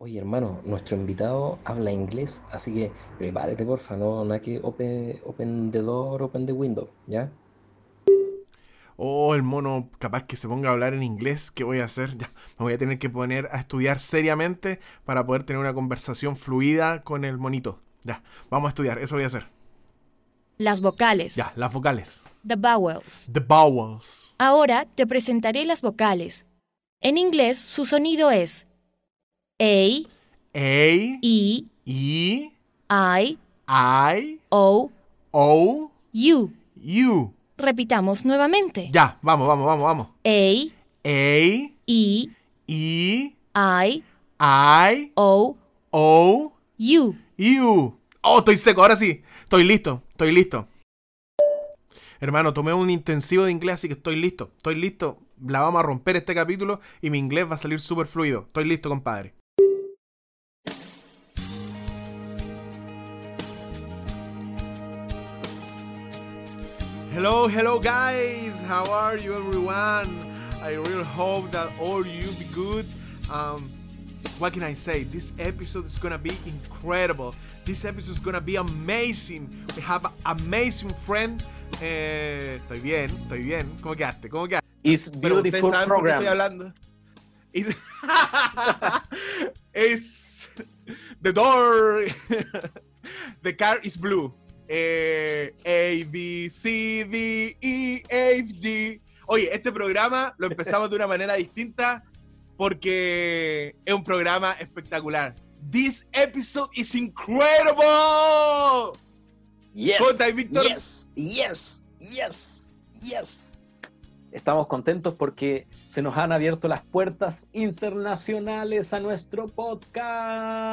Oye, hermano, nuestro invitado habla inglés, así que prepárate, porfa, no, no hay que open, open the door, open the window, ¿ya? Oh, el mono capaz que se ponga a hablar en inglés, ¿qué voy a hacer? Ya, me voy a tener que poner a estudiar seriamente para poder tener una conversación fluida con el monito. Ya, vamos a estudiar, eso voy a hacer. Las vocales. Ya, las vocales. The vowels. The vowels. Ahora te presentaré las vocales. En inglés su sonido es A, A, E, E, I, I, O, O, U. U. Repitamos nuevamente. Ya, vamos, vamos, vamos, vamos. A, A, E, E, I, I, O, O, U. U. Oh, estoy seco, ahora sí. Estoy listo, estoy listo. Hermano, tomé un intensivo de inglés, así que estoy listo. Estoy listo. La vamos a romper este capítulo y mi inglés va a salir súper fluido. Estoy listo, compadre. Hello, hello guys. How are you everyone? I really hope that all you be good. Um, what can I say? This episode is gonna be incredible. This episode is gonna be amazing. We have an amazing friend. Eh, estoy bien, estoy bien. ¿Cómo quedaste? ¿Cómo quedaste? It's Pero beautiful por qué estoy hablando. It's, It's- the door. the car is blue. Eh, A, B, C, D, E, F, G. Oye, este programa lo empezamos de una manera distinta porque es un programa espectacular. This episode is incredible. Yes, yes, yes, yes, yes. Estamos contentos porque se nos han abierto las puertas internacionales a nuestro podcast.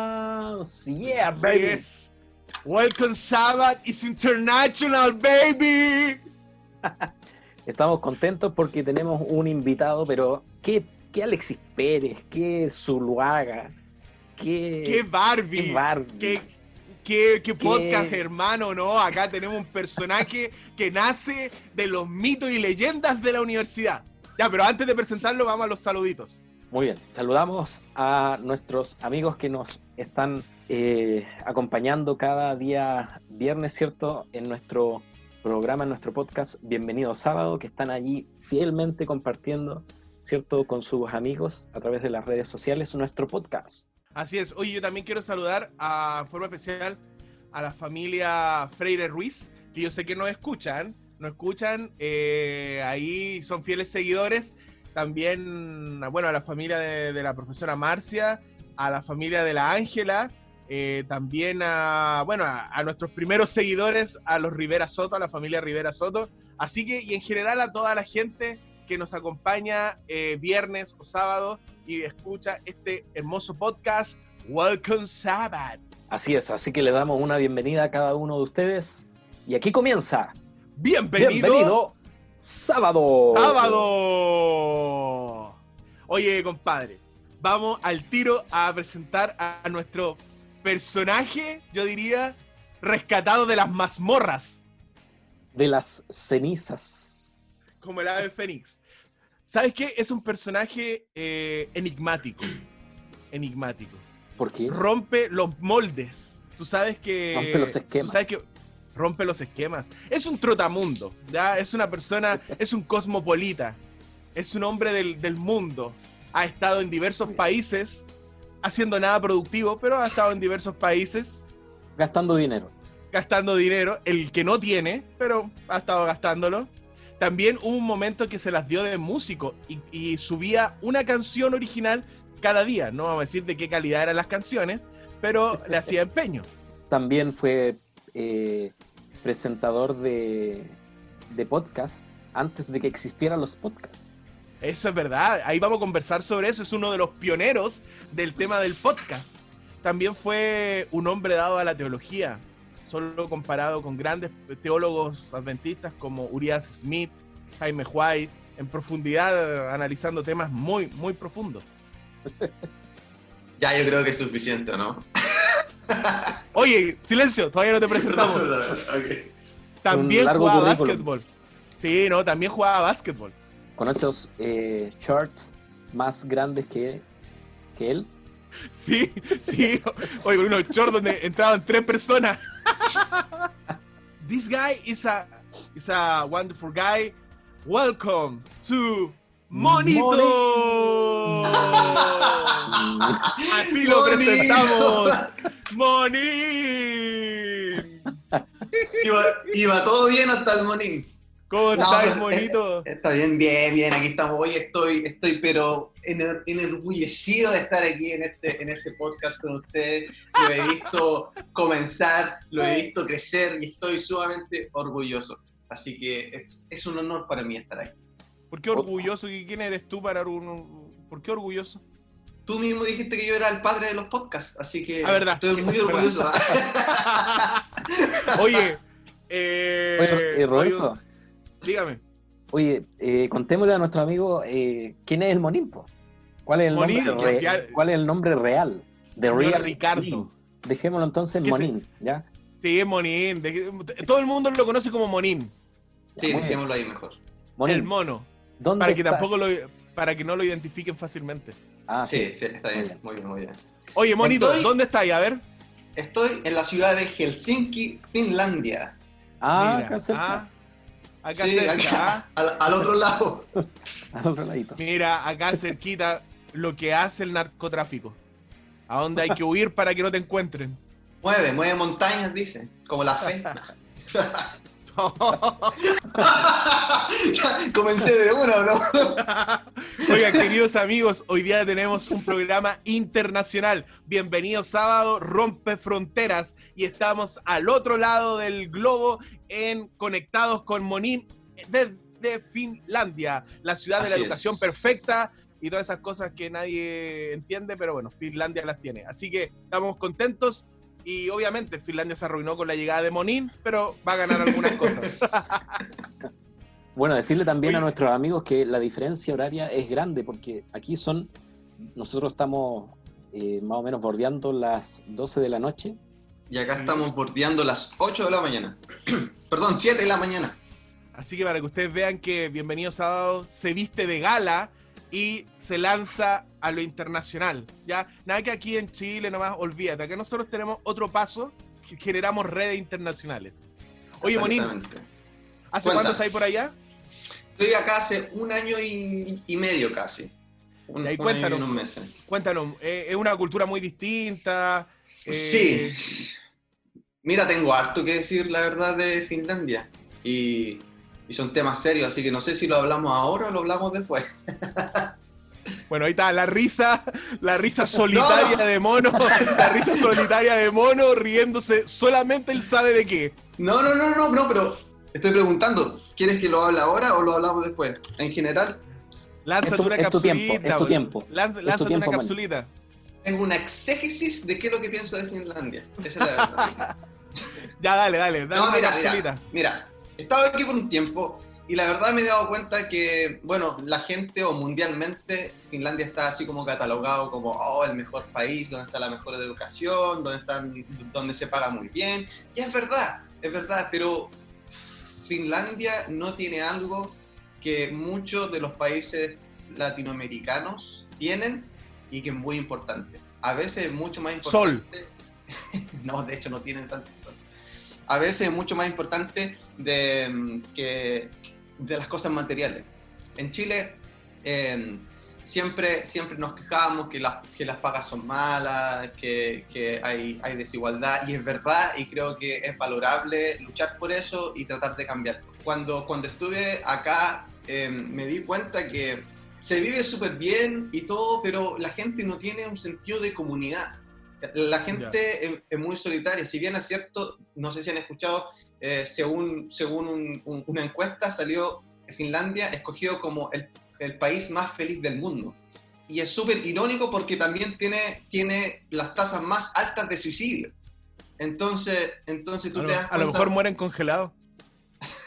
Yeah, Así baby. es. Welcome Sabbath is international, baby. Estamos contentos porque tenemos un invitado, pero ¿qué, qué Alexis Pérez? ¿Qué Zuluaga? ¿Qué, ¡Qué Barbie! qué Barbie? ¿Qué, qué- qué podcast, hermano, ¿no? Acá tenemos un personaje que nace de los mitos y leyendas de la universidad. Ya, pero antes de presentarlo, vamos a los saluditos. Muy bien, saludamos a nuestros amigos que nos están eh, acompañando cada día viernes, ¿cierto? En nuestro programa, en nuestro podcast Bienvenido Sábado, que están allí fielmente compartiendo, ¿cierto? Con sus amigos a través de las redes sociales nuestro podcast. Así es. Oye, yo también quiero saludar a forma especial a la familia Freire Ruiz, que yo sé que nos escuchan, nos escuchan, eh, ahí son fieles seguidores. También, bueno, a la familia de, de la profesora Marcia, a la familia de la Ángela, eh, también a, bueno, a, a nuestros primeros seguidores, a los Rivera Soto, a la familia Rivera Soto. Así que, y en general a toda la gente que nos acompaña eh, viernes o sábado y escucha este hermoso podcast, Welcome Sabbath. Así es, así que le damos una bienvenida a cada uno de ustedes. Y aquí comienza. Bienvenido, Bienvenido, sábado. sábado. Oye, compadre, vamos al tiro a presentar a nuestro personaje, yo diría, rescatado de las mazmorras, De las cenizas. como el ave fénix. ¿Sabes qué? Es un personaje eh, enigmático. Enigmático. ¿Por qué? rompe los moldes. Tú sabes que. Rompe los esquemas. tú sabes que rompe los esquemas. Es un trotamundo, ¿ya? Es una persona, es un cosmopolita. Es un hombre del, del mundo. Ha estado en diversos países, haciendo nada productivo, pero ha estado en diversos países, Gastando dinero. gastando dinero, el que no tiene, pero ha estado gastándolo. También hubo un momento que se las dio de músico y, y subía una canción original cada día. No vamos a decir de qué calidad eran las canciones, pero le hacía empeño. También fue eh, presentador de, de podcast antes de que existieran los podcasts. Eso es verdad. Ahí vamos a conversar sobre eso. Es uno de los pioneros del tema del podcast. También fue un hombre dado a la teología, solo comparado con grandes teólogos adventistas como Urias Smith, Jaime White, en profundidad analizando temas muy, muy profundos. Ya, yo creo que es suficiente, ¿no? Oye, silencio, todavía no te presentamos. También jugaba currículum. básquetbol. Sí, no, también jugaba básquetbol. Con esos eh, shorts más grandes que, que él. Sí, sí. Oye, con unos shorts donde entraban tres personas. This guy is a is a wonderful guy. Welcome to Monito. Así lo Monito. presentamos. Monín. Iba, iba todo bien hasta el monín. ¿Cómo No, estás, pero, Monito? eh, Está bien, bien, bien. Aquí estamos. Hoy estoy, estoy pero ener- enorgullecido de estar aquí en este, en este podcast con ustedes. Lo he visto comenzar, lo he visto crecer y estoy sumamente orgulloso. Así que es, es un honor para mí estar aquí. ¿Por qué orgulloso? ¿Y ¿Quién eres tú para un... ¿Por qué orgulloso? Tú mismo dijiste que yo era el padre de los podcasts, así que Ah, verdad. estoy muy orgulloso. Oye, eh, Oye, eh, Roberto, oye, dígame. oye, eh, contémosle a nuestro amigo eh, quién es el Monín, po? ¿Cuál es el, Monín, nombre, re- ¿Cuál es el nombre real? De Real Ricardo. Monín. Dejémoslo entonces ¿Qué se- Monín, ¿ya? Sí, es Monín. De- todo el mundo lo conoce como Monín. Sí, dejémoslo ahí mejor. Monín, El mono. ¿dónde Para que estás? tampoco lo, para que no lo identifiquen fácilmente. Ah, sí. Sí, sí, está Muy bien, bien. muy bien, muy bien. Oye, Monito, Estoy- ¿dónde está ahí? A ver. Estoy en la ciudad de Helsinki, Finlandia. Ah, Mira, acá cerca, ah, acá Sí, cerca. acá, al, al otro lado. al otro ladito. ah. Mira, acá cerquita lo que hace el narcotráfico. A dónde hay que huir para que no te encuentren. Mueve, mueve montañas, dice. Como la fe. Ya, Comencé de una, ¿no? Oigan, queridos amigos, hoy día tenemos un programa internacional. Bienvenido sábado, rompe fronteras. Y estamos al otro lado del globo en conectados con Monín desde Finlandia, la ciudad de la educación es. perfecta y todas esas cosas que nadie entiende, pero bueno, Finlandia las tiene. Así que estamos contentos. Y obviamente Finlandia se arruinó con la llegada de Monín, pero va a ganar algunas cosas. Bueno, decirle también Oye. a nuestros amigos que la diferencia horaria es grande, porque aquí son, nosotros estamos eh, más o menos bordeando las 12 de la noche. Y acá estamos bordeando las 8 de la mañana. Perdón, 7 de la mañana. Así que para que ustedes vean que Bienvenido Sábado se viste de gala y se lanza a lo internacional. Ya, nada que aquí en Chile nomás, olvídate, acá nosotros tenemos otro paso, que generamos redes internacionales. Oye, Exactamente. ¿hace cuánto estáis por allá? Estoy acá hace un año y, y medio casi. Un, Y un año cuéntanos. y unos meses. Cuéntanos, eh, es una cultura muy distinta. eh, Sí. Mira, tengo harto que decir, la verdad, de Finlandia. Y, y son temas serios, así que no sé si lo hablamos ahora o lo hablamos después. Bueno, ahí está la risa, la risa solitaria de mono, la risa solitaria de mono riéndose, solamente él sabe de qué. No, no, no, no, no, pero estoy preguntando, ¿quieres que lo hable ahora o lo hablamos después? En general, Lánzate una es tu tiempo, capsulita. es tu tiempo. Lánzate una capsulita. tengo una exégesis de qué es lo que pienso de Finlandia. Esa es la verdad. Ya, dale, dale, dale No, mira, mira, mira, he estado aquí por un tiempo y la verdad me he dado cuenta que, bueno, la gente o mundialmente, Finlandia está así como catalogado como, oh, el mejor país, donde está la mejor educación, donde, están, donde se paga muy bien. Y es verdad, es verdad, pero Finlandia no tiene algo que muchos de los países latinoamericanos tienen y que es muy importante. A veces es mucho más Sol. importante. no, de hecho no tienen tanto sol. A veces es mucho más importante de, mm, que, de las cosas materiales. En Chile eh, siempre, siempre nos quejamos que las, que las pagas son malas, que, que hay, hay desigualdad, y es verdad, y creo que es valorable luchar por eso y tratar de cambiar. Cuando, cuando estuve acá eh, me di cuenta que se vive súper bien y todo, pero la gente no tiene un sentido de comunidad. La gente es, es muy solitaria. Si bien es cierto, no sé si han escuchado, eh, según, según un- un- una encuesta salió Finlandia escogido como el, el país más feliz del mundo. Y es súper irónico porque también tiene, tiene las tasas más altas de suicidio. Entonces, entonces tú A te das a lo mejor mueren congelados.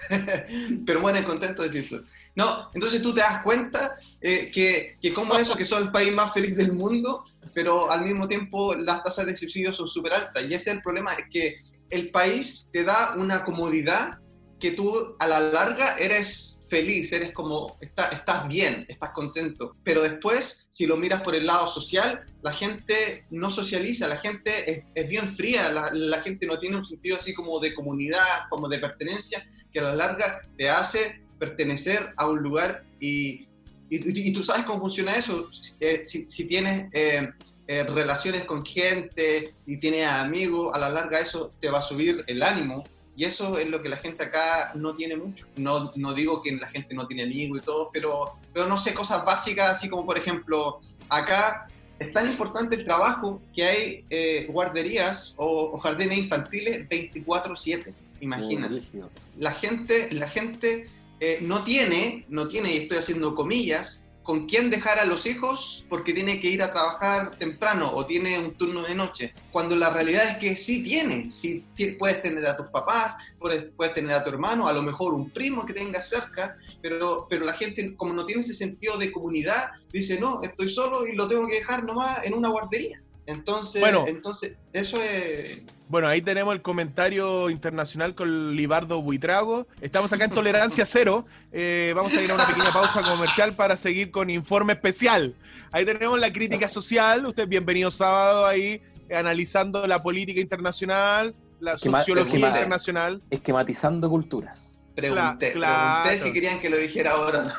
pero mueren contentos de decirlo. No, entonces tú te das cuenta eh, que, que como eso, que son el país más feliz del mundo, pero al mismo tiempo las tasas de suicidio son súper altas. Y ese es el problema, es que el país te da una comodidad que tú a la larga eres feliz, eres como, está, estás bien, estás contento. Pero después, si lo miras por el lado social, la gente no socializa, la gente es, bien fría, la, gente no tiene un sentido así como de comunidad, como de pertenencia, que a la larga te hace pertenecer a un lugar y, y, tú sabes cómo funciona eso. Eh, si, si, tienes... Eh, eh, relaciones con gente y tienes amigos, a la larga eso te va a subir el ánimo y eso es lo que la gente acá no tiene mucho. No, no digo que la gente no tiene amigos y todo, pero, pero no sé, cosas básicas, así como por ejemplo, acá es tan importante el trabajo que hay eh, guarderías o, jardines infantiles 24/7, imagínate. la gente, la gente eh, no tiene, no tiene, y estoy haciendo comillas, con quién dejar a los hijos porque tiene que ir a trabajar temprano o tiene un turno de noche, cuando la realidad es que sí tiene, sí puedes tener a tus papás, puedes, puedes tener a tu hermano, a lo mejor un primo que tengas cerca, pero, pero la gente como no tiene ese sentido de comunidad, dice, no, estoy solo y lo tengo que dejar nomás en una guardería. Entonces, bueno, entonces eso es... Bueno, ahí tenemos el comentario internacional con Libardo Buitrago. Estamos acá en Tolerancia Cero. Eh, vamos a ir a una pequeña pausa comercial para seguir con informe especial. Ahí tenemos la crítica social. Usted bienvenido sábado ahí analizando la política internacional, la sociología internacional. Esquematizando culturas. Pregunté, pregunté si querían que lo dijera ahora.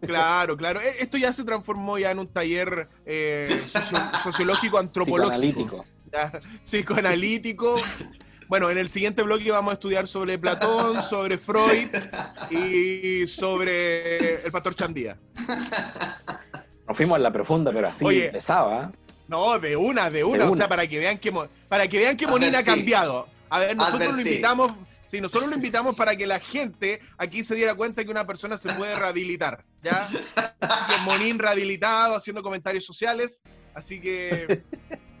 Claro, claro. E, esto ya se transformó ya en un taller eh, sociológico, antropológico. Psicoanalítico. Psicoanalítico. Bueno, en el siguiente bloque vamos a estudiar sobre Platón, sobre Freud y sobre el pastor Chandía. Nos fuimos a la profunda, pero así Oye, pesaba. No, de una, de una, O sea, para que vean que, para que vean que Monín ha cambiado. A ver, nosotros lo invitamos Sí, nosotros lo invitamos para que la gente aquí se diera cuenta que una persona se puede rehabilitar, ¿ya? que Monín rehabilitado, haciendo comentarios sociales. Así que,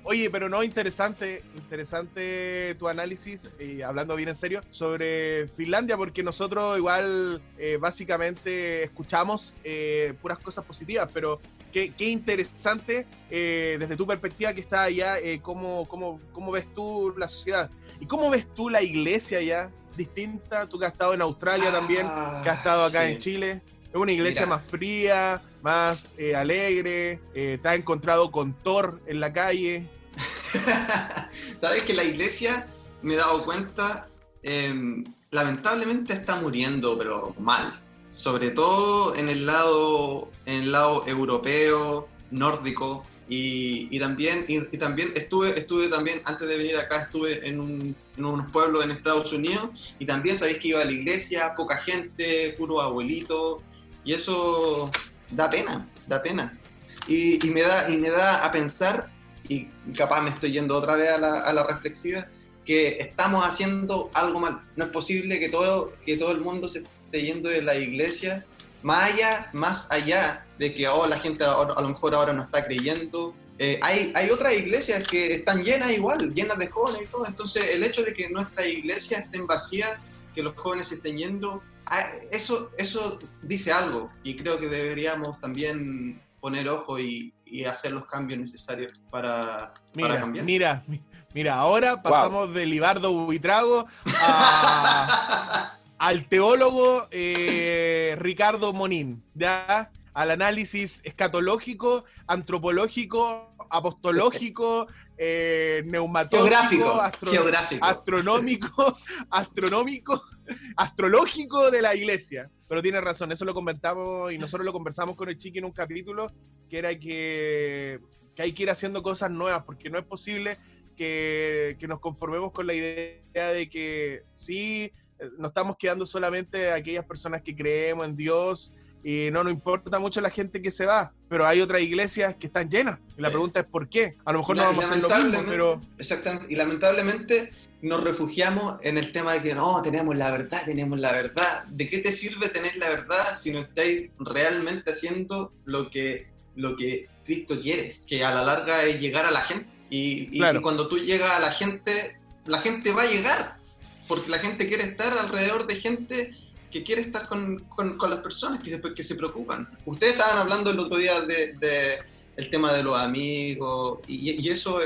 oye, pero no, interesante, interesante tu análisis, y hablando bien en serio, sobre Finlandia, porque nosotros igual eh, básicamente escuchamos eh, puras cosas positivas, pero Qué, qué, interesante eh, desde tu perspectiva que está allá, cómo, cómo, cómo, ves tú la sociedad y cómo ves tú la iglesia allá distinta. Tú que has estado en Australia también, que has estado acá en Chile. Es una iglesia más fría, más eh, alegre. Eh, te has encontrado con Thor en la calle. Sabes que la iglesia, me he dado cuenta, em, lamentablemente está muriendo, pero mal. Sobre todo en el lado, en el lado europeo, nórdico. Y, también, y, también estuve, estuve también, antes de venir acá, estuve en, un, en unos pueblos en Estados Unidos y también sabéis que iba a la iglesia, poca gente, puro abuelito, y eso da pena, da pena. Y, me, da, y me da a pensar, y capaz me estoy yendo otra vez a la, a la reflexiva, que estamos haciendo algo mal. No es posible que todo, que todo el mundo se esté yendo de la iglesia más allá, más allá de que oh, la gente a, lo mejor ahora no está creyendo, eh, hay, hay otras iglesias que están llenas igual, llenas de jóvenes y todo. Entonces, el hecho de que nuestra iglesia estén vacías, que los jóvenes estén yendo, eso, eso dice algo. Y creo que deberíamos también poner ojo y, hacer los cambios necesarios para, mira, cambiar. Mira, mira, ahora pasamos de Libardo Buitrago a. al teólogo eh, Ricardo Monín, ¿ya? al análisis escatológico, antropológico, apostológico, eh, neumatológico, astronómico, astronómico, astrológico de la iglesia. Pero tiene razón, eso lo comentamos y nosotros lo conversamos con el Chiqui en un capítulo, que era que, que hay que ir haciendo cosas nuevas, porque no es posible que, que nos conformemos con la idea de que sí, no estamos quedando solamente aquellas personas que creemos en Dios y no nos importa mucho la gente que se va, pero hay otras iglesias que están llenas. Y la pregunta es por qué. A lo mejor no vamos a hacer lo mismo, pero... Exactamente. Y lamentablemente nos refugiamos en el tema de que no, tenemos la verdad, tenemos la verdad. ¿De qué te sirve tener la verdad si no estáis realmente haciendo lo que, lo que Cristo quiere? Que a la larga es llegar a la gente. Y, y cuando tú llegas a la gente, la gente va a llegar porque la gente quiere estar alrededor de gente que quiere estar con, con, las personas que se, que se preocupan. Ustedes estaban hablando el otro día de, de el tema de los amigos y, y eso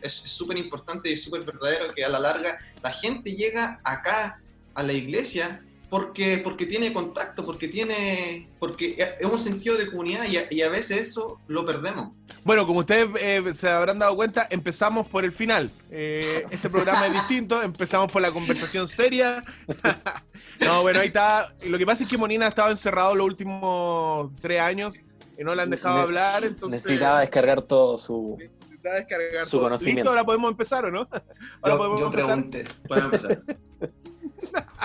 es súper importante y súper verdadero que a la larga la gente llega acá a la iglesia porque, porque tiene contacto, porque tiene, porque es un sentido de comunidad y a, y a veces eso lo perdemos. Bueno, como ustedes eh, se habrán dado cuenta, empezamos por el final. Eh, este programa es distinto, empezamos por la conversación seria. no, bueno, ahí está. Lo que pasa es que Monina ha estado encerrado los últimos tres años y no le han dejado Ne- hablar, entonces... Necesitaba descargar todo su. necesitaba descargar su todo. conocimiento. ¿Listo? ¿Ahora podemos empezar o no? Ahora Yo, podemos yo empezar. pregunté, podemos empezar.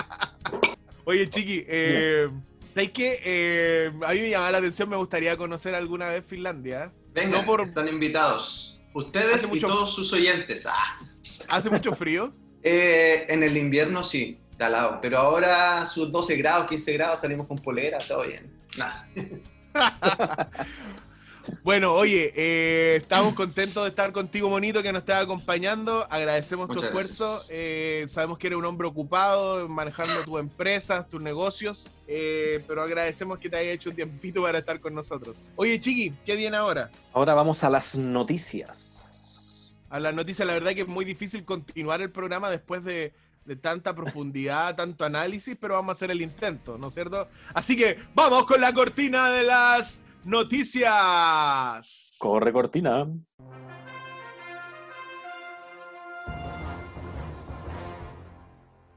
Oye, Chiqui, eh, ¿sabes qué? Eh, a mí me llamaba la atención, me gustaría conocer alguna vez Finlandia. Venga, No por- están invitados. Ustedes Hace y mucho- todos sus oyentes. Ah. ¿Hace mucho frío? Eh, en el invierno sí, Pero ahora sus 12 grados, 15 grados, salimos con polera, todo bien. Nah. Bueno, oye, eh, estamos contentos de estar contigo, Monito, que nos estás acompañando. Agradecemos tu Muchas esfuerzo. gracias. Eh, sabemos que eres un hombre ocupado manejando tus empresas, tus negocios, eh, pero agradecemos que te hayas hecho un tiempito para estar con nosotros. Oye, Chiqui, ¿qué viene ahora? Ahora vamos a las noticias. A las noticias, la verdad que es muy difícil continuar el programa después de, de tanta profundidad, tanto análisis, pero vamos a hacer el intento, ¿no es cierto? Así que vamos con la cortina de las noticias. Corre cortina.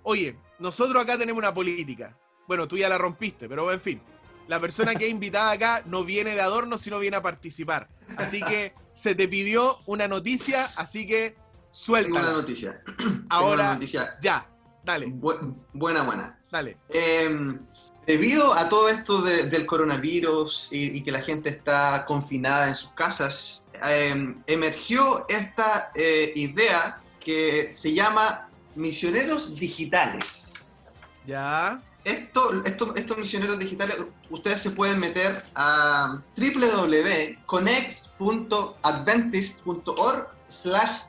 Oye, nosotros acá tenemos una política. Bueno, tú ya la rompiste, pero en fin. La persona que es invitada acá no viene de adorno, sino viene a participar. Así que se te pidió una noticia, así que Tengo una suéltala. noticia. Tengo una Ahora, noticia ya, dale, bu- buena, buena. dale. Eh, debido a todo esto de- del coronavirus y, y que la gente está confinada en sus casas, eh, emergió esta eh, idea que se llama misioneros digitales. Ya. Esto, esto- estos misioneros digitales, ustedes se pueden meter a www.connect.adventist.org slash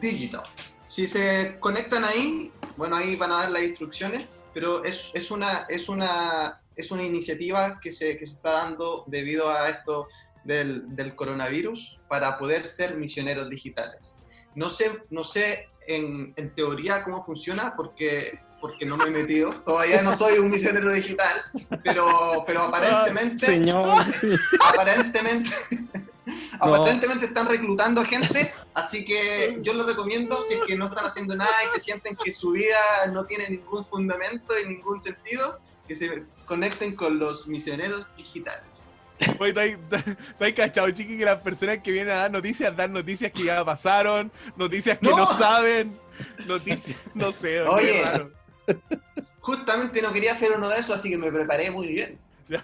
digital. Si se conectan ahí, bueno, ahí van a dar las instrucciones, pero es, es, una, es, una, es una iniciativa que se, que se está dando debido a esto del, del coronavirus para poder ser misioneros digitales. No sé, no sé en, en teoría cómo funciona porque, porque no me he metido. Todavía no soy un misionero digital, pero, pero aparentemente, Señor. aparentemente, aparentemente están reclutando gente, así que yo lo recomiendo si es que no están haciendo nada y se sienten que su vida no tiene ningún fundamento y ningún sentido, que se conecten con los misioneros digitales. Oye, ¿te has- te has cachado, chiqui, que las personas que vienen a dar noticias dan noticias que ya pasaron, noticias que no, No. saben, noticias, no sé. Oye. raro. Justamente no quería hacer uno de esos, así que me preparé muy bien.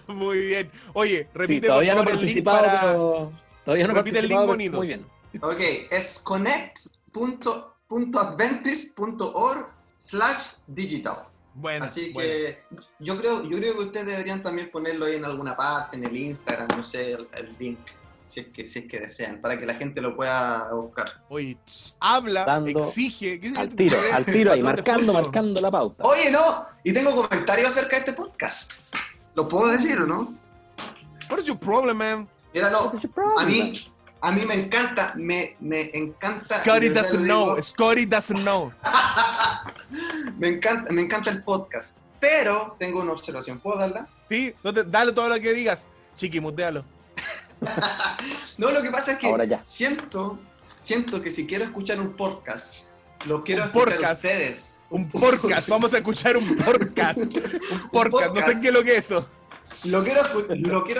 Muy bien. Oye, Sí, repite todavía no el link participado, para- pero. Todavía no Repite el link bonito. muy bien. Ok, es connect.adventist.org slash digital. Bueno, Así bueno. que yo creo, yo creo que ustedes deberían también ponerlo ahí en alguna parte, en el Instagram, no sé, el, el link, si es, que, si es que desean, para que la gente lo pueda buscar. Oye, habla, Dando exige. ¿qué- Al tiro, al tiro ahí, marcando, marcando la pauta. Oye, no, y tengo comentarios acerca de este podcast. ¿Lo puedo decir o no? What is your problem, man? Problem? a mí, a mí me encanta, me, me encanta. Scotty doesn't know. Scotty doesn't know. me encanta, me encanta el podcast, pero tengo una observación, ¿puedo darla? Sí, no te- dale todo lo que digas. Chiqui, mutealo. No, lo que pasa es que Ahora ya. siento, siento que si quiero escuchar un podcast, lo quiero Un escuchar a podcast. ustedes. Un podcast. Vamos a escuchar un podcast. Un podcast. No sé qué es lo que es eso. Lo quiero,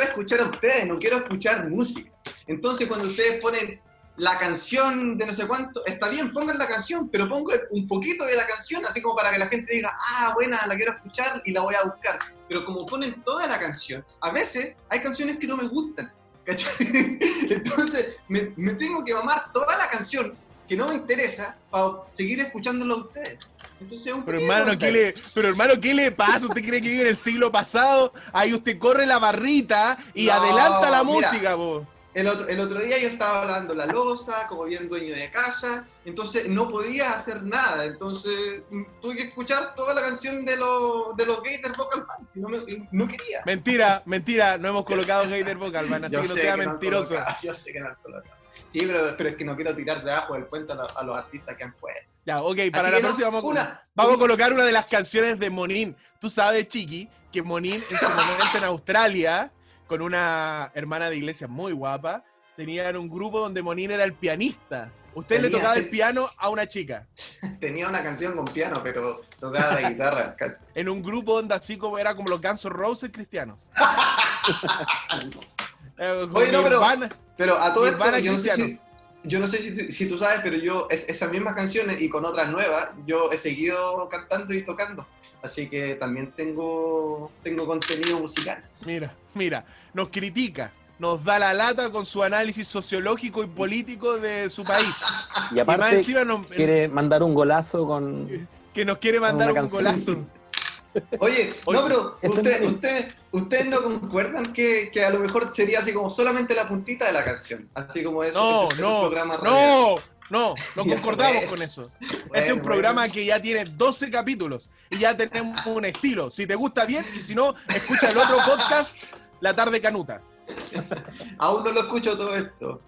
escuchar a ustedes, no quiero escuchar música. Entonces, cuando ustedes ponen la canción de no sé cuánto, está bien, pongan la canción, pero pongan un poquito de la canción, así como para que la gente diga, ah, buena, la quiero escuchar y la voy a buscar. Pero como ponen toda la canción, a veces hay canciones que no me gustan. Entonces, me, me tengo que mamar toda la canción que no me interesa para seguir escuchándolo a ustedes. Entonces, un Pero hermano, ¿qué le, pero hermano, ¿qué le pasa? ¿Usted cree que vive en el siglo pasado? Ahí usted corre la barrita y No, adelanta la mira. música, vos. El otro, el otro día yo estaba lavando la losa, como bien dueño de casa, entonces no podía hacer nada, entonces mm, tuve que escuchar toda la canción de, los de los Gator Vocal Bands, y no, me- no quería. Mentira, mentira, no hemos colocado Gator Vocal, van, así que no sea que mentiroso. yo sé que no han colocado. Sí, pero, pero es que no quiero tirar de abajo del puente a, lo- a los artistas que han puesto. Ya, ok, para Así la no, próxima vamos, a- una- vamos a colocar una de las canciones de Monín. Tú sabes, Chiqui, que Monín en su momento en Australia, con una hermana de iglesia muy guapa, tenían un grupo donde Monín era el pianista. Usted le tocaba el piano a una chica. Tenía una canción con piano, pero tocaba la guitarra casi. En un grupo donde así como era como los Guns N' Roses cristianos. Eh, Oye, no, pero-. Pero a todo esto, yo no sé si, yo no sé si, si tú sabes, pero yo es, esas mismas canciones y con otras nuevas, yo he seguido cantando y tocando. Así que también tengo, tengo contenido musical. Mira, mira, nos critica, nos da la lata con su análisis sociológico y político de su país. Y Y más aparte encima nos- quiere mandar un golazo con... que nos quiere mandar un canción. golazo. Oye, no, pero ese usted, usted, ¿ustedes no concuerdan que, que a lo mejor sería así como solamente la puntita de la canción? Así como eso, No, no, programa no, no, no concordamos con eso. Este es un programa bueno. que ya tiene 12 capítulos y ya tenemos un estilo. Si te gusta bien y si no, escucha el otro podcast, La Tarde Canuta. Aún no lo escucho todo esto.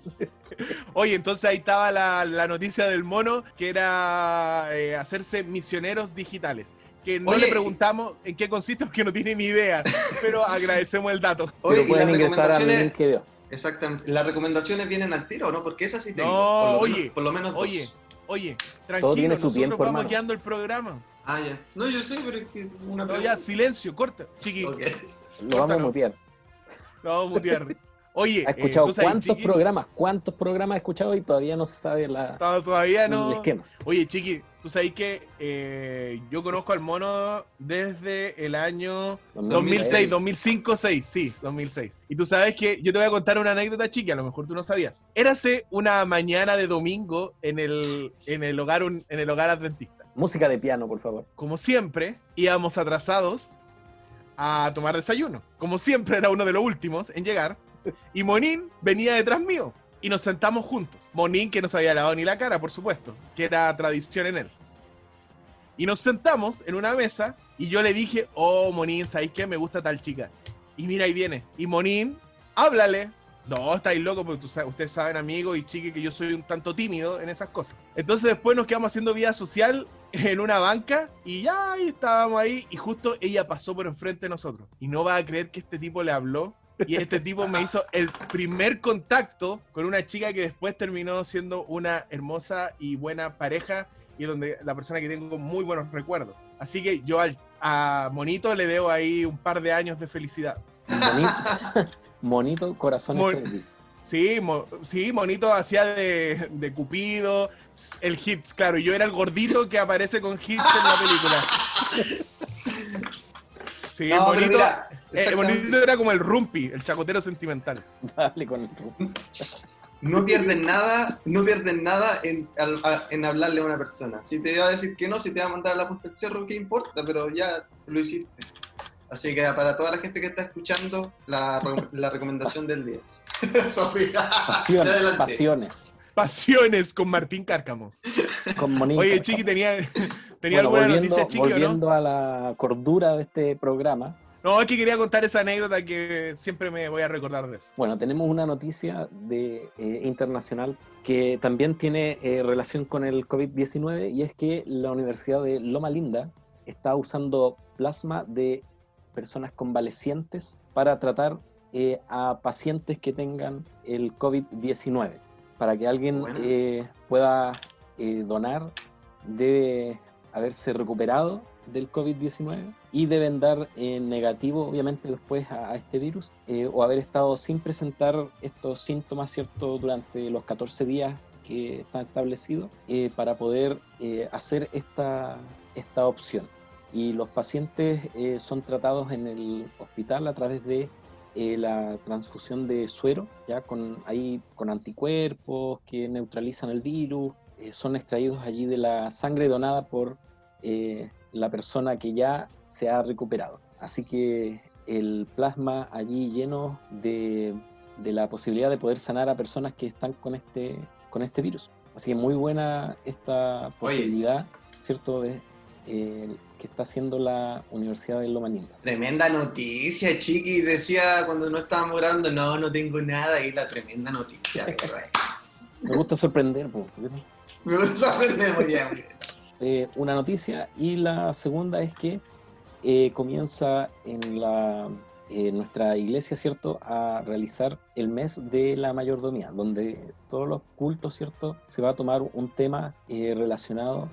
Oye, entonces ahí estaba la, la noticia del mono, que era eh, hacerse misioneros digitales. Que no Oye, le preguntamos en qué consiste porque no tiene ni idea, pero agradecemos el dato. Oye, pero y pueden ingresar a mi link que veo. exactamente, las recomendaciones vienen al tiro, ¿no? Porque esas sí tengo. No, por lo oye, menos, por lo menos dos. Oye, oye, tranquilo, tiene su nosotros tiempo, vamos hermano. guiando el programa. Ah, ya. No, yo sé, pero es que una No, pregunta. ya, silencio, corta. Chiqui. Lo vamos a mutear. lo vamos a mutear. Oye, ¿Ha eh, escuchado cuántos programas? ¿Cuántos programas ha escuchado y todavía no se sabe la, to- Todavía el no. esquema? Oye, Chiqui, tú sabes que eh, yo conozco al mono desde el año 2006, 2005, 6, sí, 2006. Y tú sabes que yo te voy a contar una anécdota, chiqui, a lo mejor tú no sabías. Érase una mañana de domingo en el, en el, hogar, un- en el hogar adventista. Música de piano, por favor. Como siempre, íbamos atrasados a tomar desayuno. Como siempre, era uno de los últimos en llegar. Y Monín venía detrás mío. Y nos sentamos juntos. Monín, que no se había lavado ni la cara, por supuesto, que era tradición en él. Y nos sentamos en una mesa y yo le dije, oh, Monín, ¿sabes qué? Me gusta tal chica. Y mira, ahí viene. Y Monín, háblale. No, estáis locos porque ustedes saben, amigo y chique, que yo soy un tanto tímido en esas cosas. Entonces después nos quedamos haciendo vida social en una banca y ya estábamos ahí y justo ella pasó por enfrente de nosotros. Y no va a creer que este tipo le habló y este tipo me hizo el primer contacto con una chica que después terminó siendo una hermosa y buena pareja y donde la persona que tengo muy buenos recuerdos. Así que yo al, a Monito le debo ahí un par de años de felicidad. Monito, monito corazones Mon- feliz. Sí, mo- sí, Monito hacía de, de Cupido, el hits, claro, yo era el gordito que aparece con hits en la película. Sí, No, Monito, mira, eh, exactamente. Monito era como el rumpi, el chacotero sentimental. Dale con el ru- No pierden nada, no pierden nada en, al- a- en hablarle a una persona. Si te va a decir que no, si te va a mandar a la punta del cerro, ¿qué importa? Pero ya lo hiciste. Así que para toda la gente que está escuchando, la, la recomendación del día. Sofía, Pasiones, pasiones. Pasiones con Martín Cárcamo. Con Monito. Oye, Chiqui, tenía, tenía Bueno, alguna volviendo, noticia, Chiqui, o no? volviendo a la cordura de este programa, No, es que quería contar esa anécdota que siempre me voy a recordar de eso. Bueno, tenemos una noticia de, eh, internacional que también tiene eh, relación con el COVID-19 y es que la Universidad de Loma Linda está usando plasma de personas convalecientes para tratar eh, a pacientes que tengan el COVID-19. Para que alguien Bueno. eh, pueda eh, donar, debe haberse recuperado del COVID-19 y deben dar eh, negativo, obviamente, después a, a este virus eh, o haber estado sin presentar estos síntomas, ¿cierto?, durante los 14 días que están establecidos eh, para poder eh, hacer esta, esta opción. Y los pacientes eh, son tratados en el hospital a través de eh, la transfusión de suero, ya con, ahí, con anticuerpos que neutralizan el virus, son extraídos allí de la sangre donada por eh, la persona que ya se ha recuperado. Así que el plasma allí lleno de, de la posibilidad de poder sanar a personas que están con este, con este virus. Así que muy buena esta posibilidad, ¿cierto?, de, eh, que está haciendo la Universidad de Loma Linda. Tremenda noticia, Chiqui. Decía cuando no estábamos grabando, no, no tengo nada. Y la tremenda noticia. Me gusta sorprender, pues. Me gusta sorprender muy bien. Eh, una noticia y la segunda es que eh, comienza en la eh, nuestra iglesia, ¿cierto?, a realizar el mes de la mayordomía, donde todos los cultos, ¿cierto?, se va a tomar un tema relacionado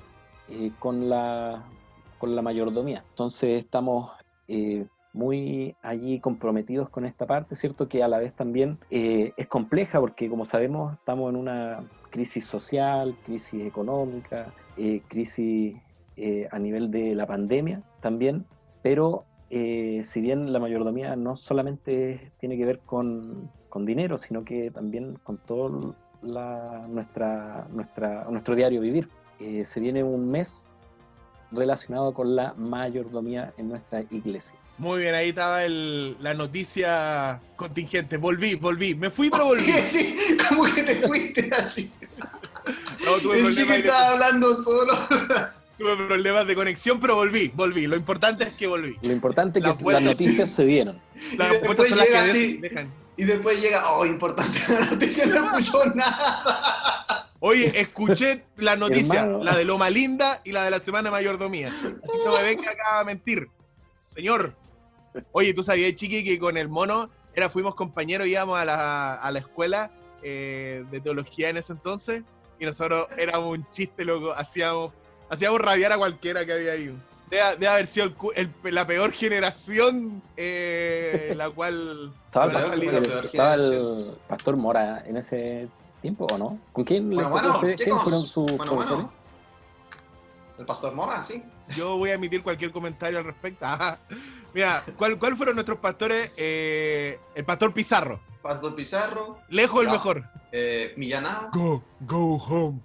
con, la, con la mayordomía. Entonces estamos muy allí comprometidos con esta parte, ¿cierto?, que a la vez también es compleja porque, como sabemos, estamos en una crisis social, crisis económica, eh, crisis eh, a nivel de la pandemia también, pero eh, si bien la mayordomía no solamente tiene que ver con, con dinero, sino que también con todo la, nuestra, nuestra, nuestro diario vivir. Eh, se viene un mes relacionado con la mayordomía en nuestra iglesia. Muy bien, ahí estaba el- la noticia contingente. Volví, volví. Me fui, pero volví. Sí, como que te fuiste así. No, tuve, El chico de, estaba hablando solo. tuve problemas de conexión, pero volví, volví. Lo importante es que volví. Lo importante es que Las noticias se dieron. Las puertas son las que así. dejan. Y después llega, oh, importante la noticia, no escuchó nada. Oye, escuché la noticia, Hermano. la de Loma Linda y la de la Semana Mayordomía. Así que no me venga acá a mentir. Señor. Oye, ¿tú sabías, Chiqui, que con el mono era, fuimos compañeros, íbamos a la, a la escuela eh, de teología en ese entonces? Y nosotros éramos un chiste, loco. Hacíamos, hacíamos rabiar a cualquiera que había ahí. Debe, debe haber sido el la peor generación, eh, la cual Estaba, el, salido. la peor estaba el pastor Mora en ese tiempo, ¿o no? ¿Con quién, Bueno, bueno, ¿Quién cos- fueron sus bueno, profesores? bueno. El pastor Mora, sí. Yo voy a emitir cualquier comentario al respecto. Ajá. Mira, ¿cuál, ¿cuál fueron nuestros pastores? Eh, el pastor Pizarro. Pastor Pizarro, Lejos el mejor. eh, Millanao, Go, go home.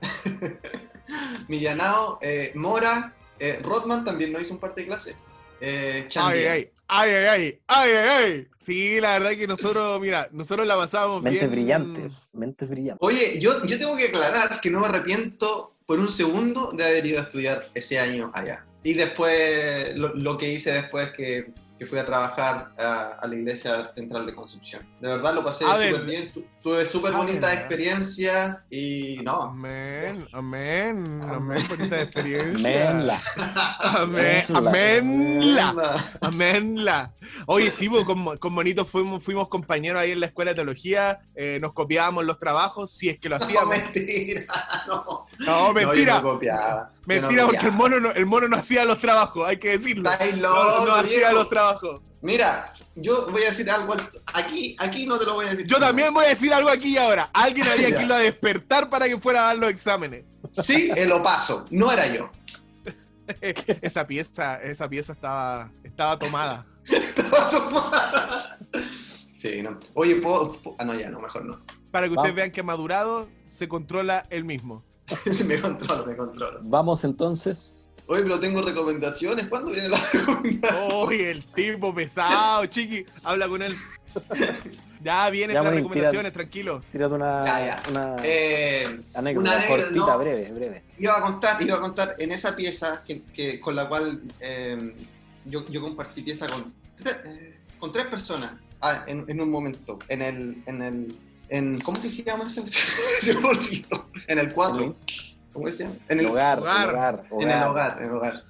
Millanao, eh, Mora, eh, Rodman también no hizo un parte de clase. Eh, Ay, ay, ay, ay, ay, ay, ay, ay. Sí, la verdad que nosotros, mira, nosotros la pasábamos Mentes bien. brillantes, mentes brillantes. Oye, yo, yo tengo que aclarar que no me arrepiento por un segundo de haber ido a estudiar ese año allá. Y después, lo, lo que hice después que, que fui a trabajar a, a la iglesia central de Concepción. De verdad lo pasé súper bien, tuve súper A bonita experiencia y no, Amén, amén, Amén. amén, bonita experiencia. Menla. Amén, aménla. Aménla. Oye, sí, pues, con, con Monito fuimos, fuimos compañeros ahí en la escuela de teología, eh, nos copiábamos los trabajos, si es que lo No, hacíamos. mentira, no. No, mentira. No, no copiaba. No Mentira, porque el mono, no, el mono no hacía los trabajos, hay que decirlo. Estáis No, loco, no hacía los trabajos. Mira, yo voy a decir algo al- aquí, aquí no te lo voy a decir. Yo también voy a decir algo aquí y ahora. Alguien había que irlo a despertar para que fuera a dar los exámenes. Sí, el opaso, no era yo. Esa pieza, esa pieza estaba, estaba tomada. Sí, no. Oye, ¿puedo, puedo- Ah, no, ya, no, mejor no. Para que ustedes Vamos. vean que madurado se controla él mismo. Me controlo, me controlo. Vamos entonces. Oye, pero tengo recomendaciones. ¿Cuándo viene la recomendación? Oye, el tipo pesado, chiqui. Habla con él. Ya vienen Ya, las recomendaciones, tranquilo. Tírate una, Ya, ya. una Eh, anécdota una anécdota, cortita, no. breve, breve. iba a contar, iba a contar en esa pieza que, que- con la cual eh, yo, yo compartí pieza con, eh, con tres personas ah, en, en un momento. En el, en el, en, ¿cómo que se llama ese? Se me olvidó. En el 4. ¿Cómo que se llama? En El hogar, hogar. el hogar, En el hogar, en el hogar.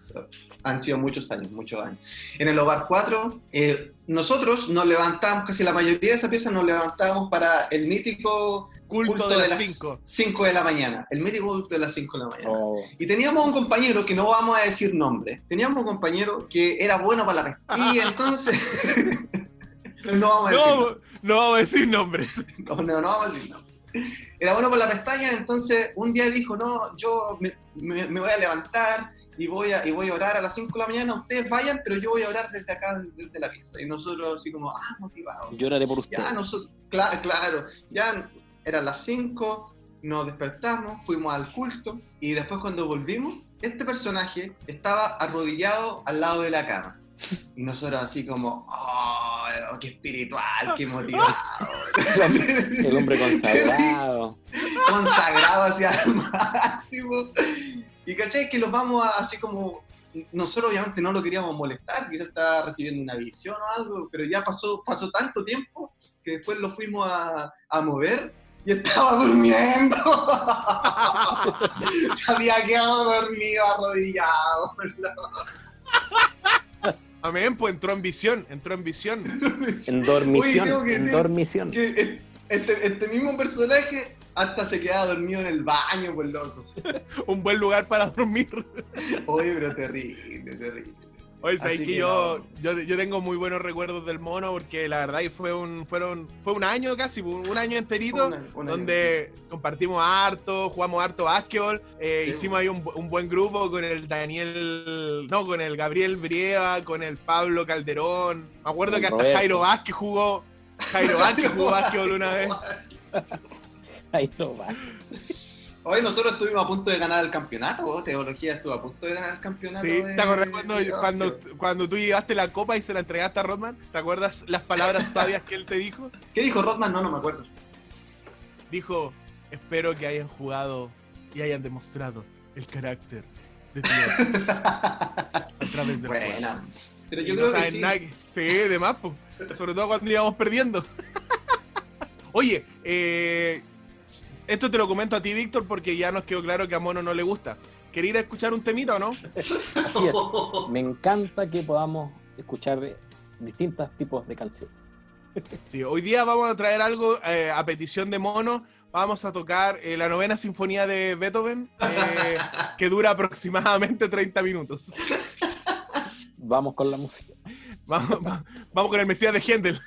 Han sido muchos años, muchos años. En el hogar 4, eh, nosotros nos levantamos, casi la mayoría de esa pieza nos levantamos para el mítico Culto, de las 5. 5 de la mañana. El mítico culto de las 5 de la mañana. Oh, Y teníamos un compañero que no vamos a decir nombre. Teníamos un compañero que era bueno para la pastilla, entonces. no vamos a decir No, no vamos a decir nombres. no, no, no vamos a decir nombre. Era bueno para la pestaña, entonces un día dijo, no, yo me, me- me voy a levantar y voy a, y voy a orar a las 5 de la mañana, ustedes vayan, pero yo voy a orar desde acá, desde la pieza. Y nosotros así como, ah, motivados. lloraré por usted. Ya nosotros, claro, claro, ya eran las 5, nos despertamos, fuimos al culto y después cuando volvimos, este personaje estaba arrodillado al lado de la cama. Y nosotros así como, oh, qué espiritual, qué motivado. El hombre consagrado. consagrado hacia el máximo. Y cachai que los vamos a así como. Nosotros obviamente no lo queríamos molestar, quizás estaba recibiendo una visión o algo, pero ya pasó, pasó tanto tiempo que después lo fuimos a, a mover y estaba durmiendo. Se había quedado dormido, arrodillado. Amén, pues entró en visión, entró en visión. En dormición. que En dormición. que este, este mismo personaje hasta se quedaba dormido en el baño, pues loco. Un buen lugar para dormir. Oye, pero terrible, terrible. Oye, sabes Así que, que yo, no. yo, yo tengo muy buenos recuerdos del mono porque la verdad y fue un, fueron, fue un año casi, un año enterito, Un año, año, donde compartimos harto, jugamos harto básquetbol, eh, Sí. hicimos ahí un, bu- un buen grupo con el Daniel, no, con el Gabriel Brieva, con el Pablo Calderón. Me acuerdo que hasta Roberto. Jairo Vázquez jugó, Jairo Vázquez jugó básquetbol una vez. No va. Hoy nosotros estuvimos a punto de ganar el campeonato. Teología estuvo a punto de ganar el campeonato. Sí, de- ¿te acuerdas cuando, de cuando, cuando tú llevaste la copa y se la entregaste a Rodman? ¿Te acuerdas las palabras sabias que él te dijo? ¿Qué dijo Rodman? No, no me acuerdo. dijo, espero que hayan jugado y hayan demostrado el carácter de Dios a través del juego. Buena. Pero Y yo no que sí. nada Sí, de más, sobre todo cuando íbamos perdiendo. Oye, eh, esto te lo comento a ti, Víctor, porque ya nos quedó claro que a Mono no le gusta. ¿Quería ir a escuchar un temita o no? Así es. Me encanta que podamos escuchar distintos tipos de canciones. Sí, hoy día vamos a traer algo eh, a petición de Mono. Vamos a tocar eh, la novena sinfonía de Beethoven, eh, que dura aproximadamente 30 minutos. Vamos con la música. Vamos, va- vamos con el Mesías de Händel.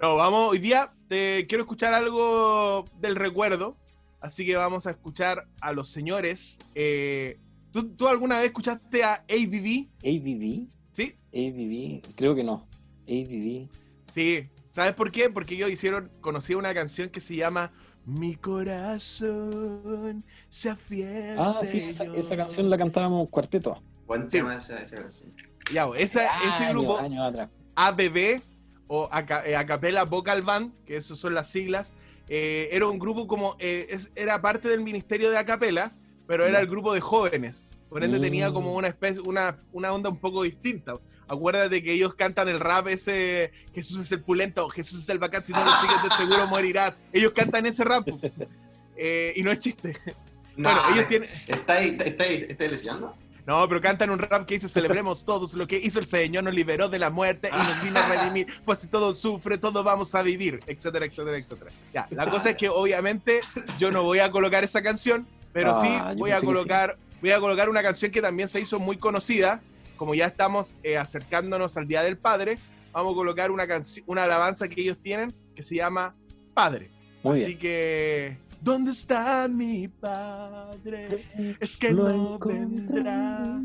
No, vamos, hoy día te quiero escuchar algo del recuerdo, así que vamos a escuchar a los señores. eh, ¿tú, tú alguna vez escuchaste a ABV? ABB. ¿Sí? ABB. Creo que no. ABB. Sí. ¿Sabes por qué? Porque ellos hicieron, conocí una canción que se llama Mi corazón se afianza. Ah, sí, esa, esa canción la cantábamos cuarteto. Buen Sí. tema esa, esa canción. Ya, esa- ese grupo, atrás. ABB o Aca- eh, Acapella Vocal Band, que esas son las siglas, eh, era un grupo como, eh, es- era parte del ministerio de Acapella, pero era el grupo de jóvenes. Por ende Mm. tenía como una especie, una, una onda un poco distinta. Acuérdate que ellos cantan el rap ese, Jesús es el pulento, Jesús es el bacán, si no lo sigues de seguro morirás. Ellos cantan ese rap. eh, y no es chiste. No, bueno, ellos tienen... ¿Está ahí, está está leseando? No, pero cantan un rap que dice celebremos todos lo que hizo el Señor, nos liberó de la muerte y nos vino a redimir, pues si todo sufre, todo vamos a vivir, etcétera, etcétera, etcétera. Ya, la cosa es que obviamente yo no voy a colocar esa canción, pero Ah, sí voy a colocar, voy a colocar una canción que también se hizo muy conocida, como ya estamos eh, acercándonos al Día del Padre, vamos a colocar una canción, una alabanza que ellos tienen que se llama Padre. Muy Así que, ¿dónde está mi padre? Es que Lo no vendrá.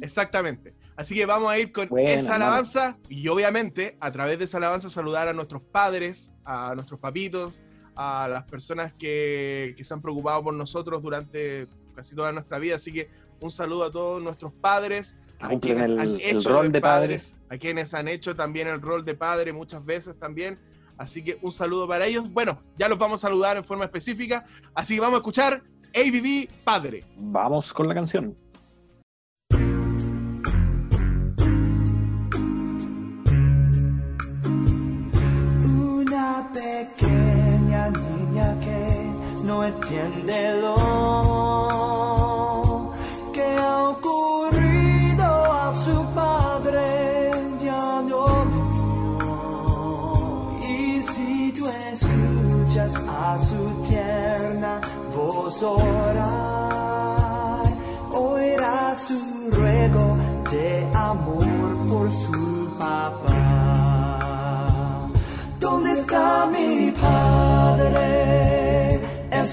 Exactamente. Así que vamos a ir con Buena, esa alabanza y obviamente a través de esa alabanza saludar a nuestros padres, a nuestros papitos, a las personas que, que se han preocupado por nosotros durante casi toda nuestra vida. Así que un saludo a todos nuestros padres, a quienes el, han el hecho rol de padres. a quienes han hecho también el rol de padre muchas veces también. Así que un saludo para ellos. Bueno, ya los vamos a saludar en forma específica. Así que vamos a escuchar ABB Padre. Vamos con la canción. Una pequeña niña que no entiende lo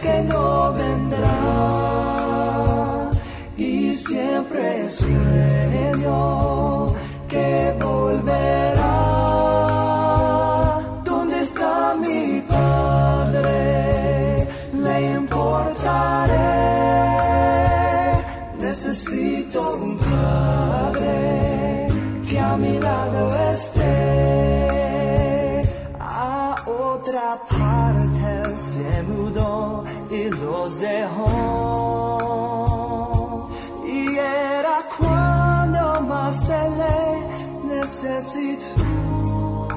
Que no vendrá. Y siempre sueño necesitó.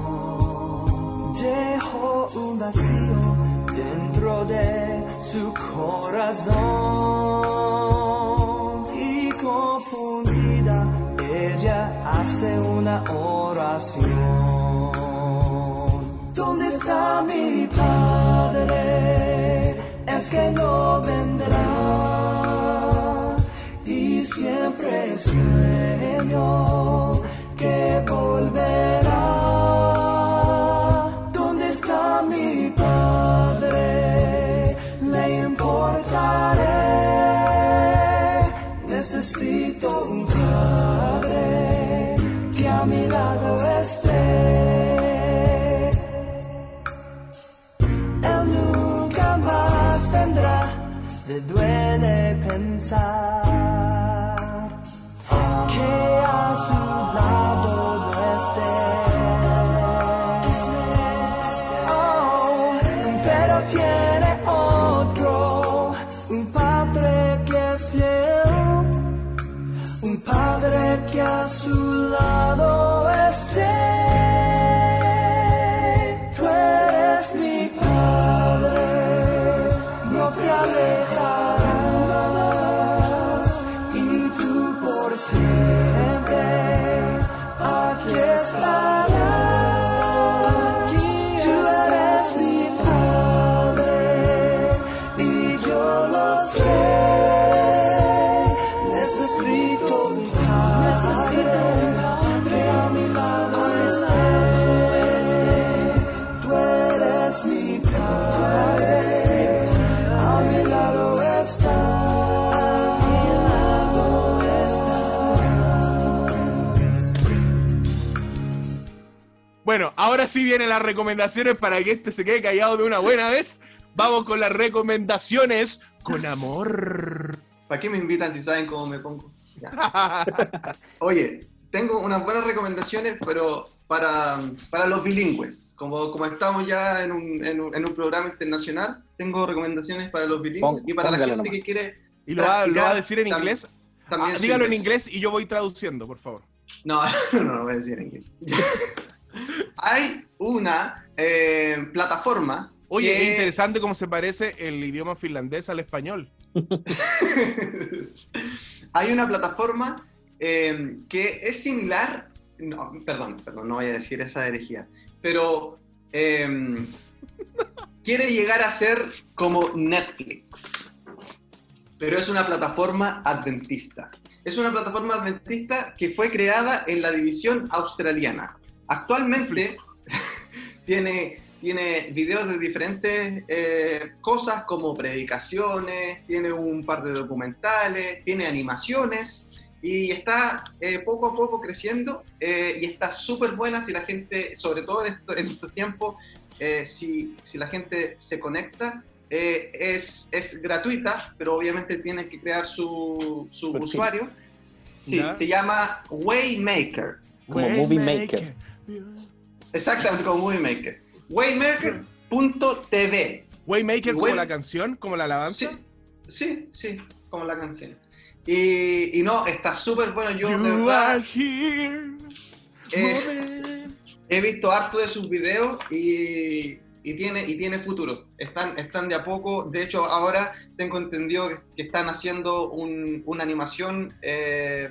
Dejó un vacío dentro de su corazón y confundida ella hace una oración. ¿Dónde está mi padre? Es que no vendrá y siempre sueño que volverá. ¿Dónde está mi padre? Le importaré. Necesito un padre que a mi lado esté. Él nunca más vendrá, le duele pensar ahora sí vienen las recomendaciones para que este se quede callado de una buena vez. Vamos con las recomendaciones con amor. ¿Para qué me invitan si saben cómo me pongo? Ya. Oye, tengo unas buenas recomendaciones, pero para, para los bilingües. Como, como estamos ya en un, en, un, en un programa internacional, tengo recomendaciones para los bilingües Pon- y para la gente nomás. que quiere. ¿Y lo va, lo va a decir en tam- inglés? También Ah, dígalo en inglés y yo voy traduciendo, por favor. No, no, no voy a decir en inglés. Hay una eh, plataforma. Oye, que- es interesante cómo se parece el idioma finlandés al español. Hay una plataforma eh, que es similar. No, perdón, perdón, no voy a decir esa herejía. Pero eh, quiere llegar a ser como Netflix. Pero es una plataforma adventista. Es una plataforma adventista que fue creada en la división australiana. Actualmente tiene, tiene videos de diferentes eh, cosas como predicaciones, tiene un par de documentales, tiene animaciones y está eh, poco a poco creciendo eh, y está súper buena si la gente, sobre todo en, esto- en estos tiempos, eh, si, si la gente se conecta. es, es gratuita, pero obviamente tienen que crear su, su usuario. Sí, se llama Waymaker. Como Movie Maker. Exactamente, como Movie Maker. Waymaker.tv. Waymaker como Way- la canción, como la alabanza. Sí, sí, sí, como la canción. Y, y no, está súper bueno. Yo, de You verdad, are here. eh, he visto harto de sus videos y, y tiene, y tiene futuro. Están, están de a poco. De hecho, ahora tengo entendido que, que están haciendo un- una animación eh,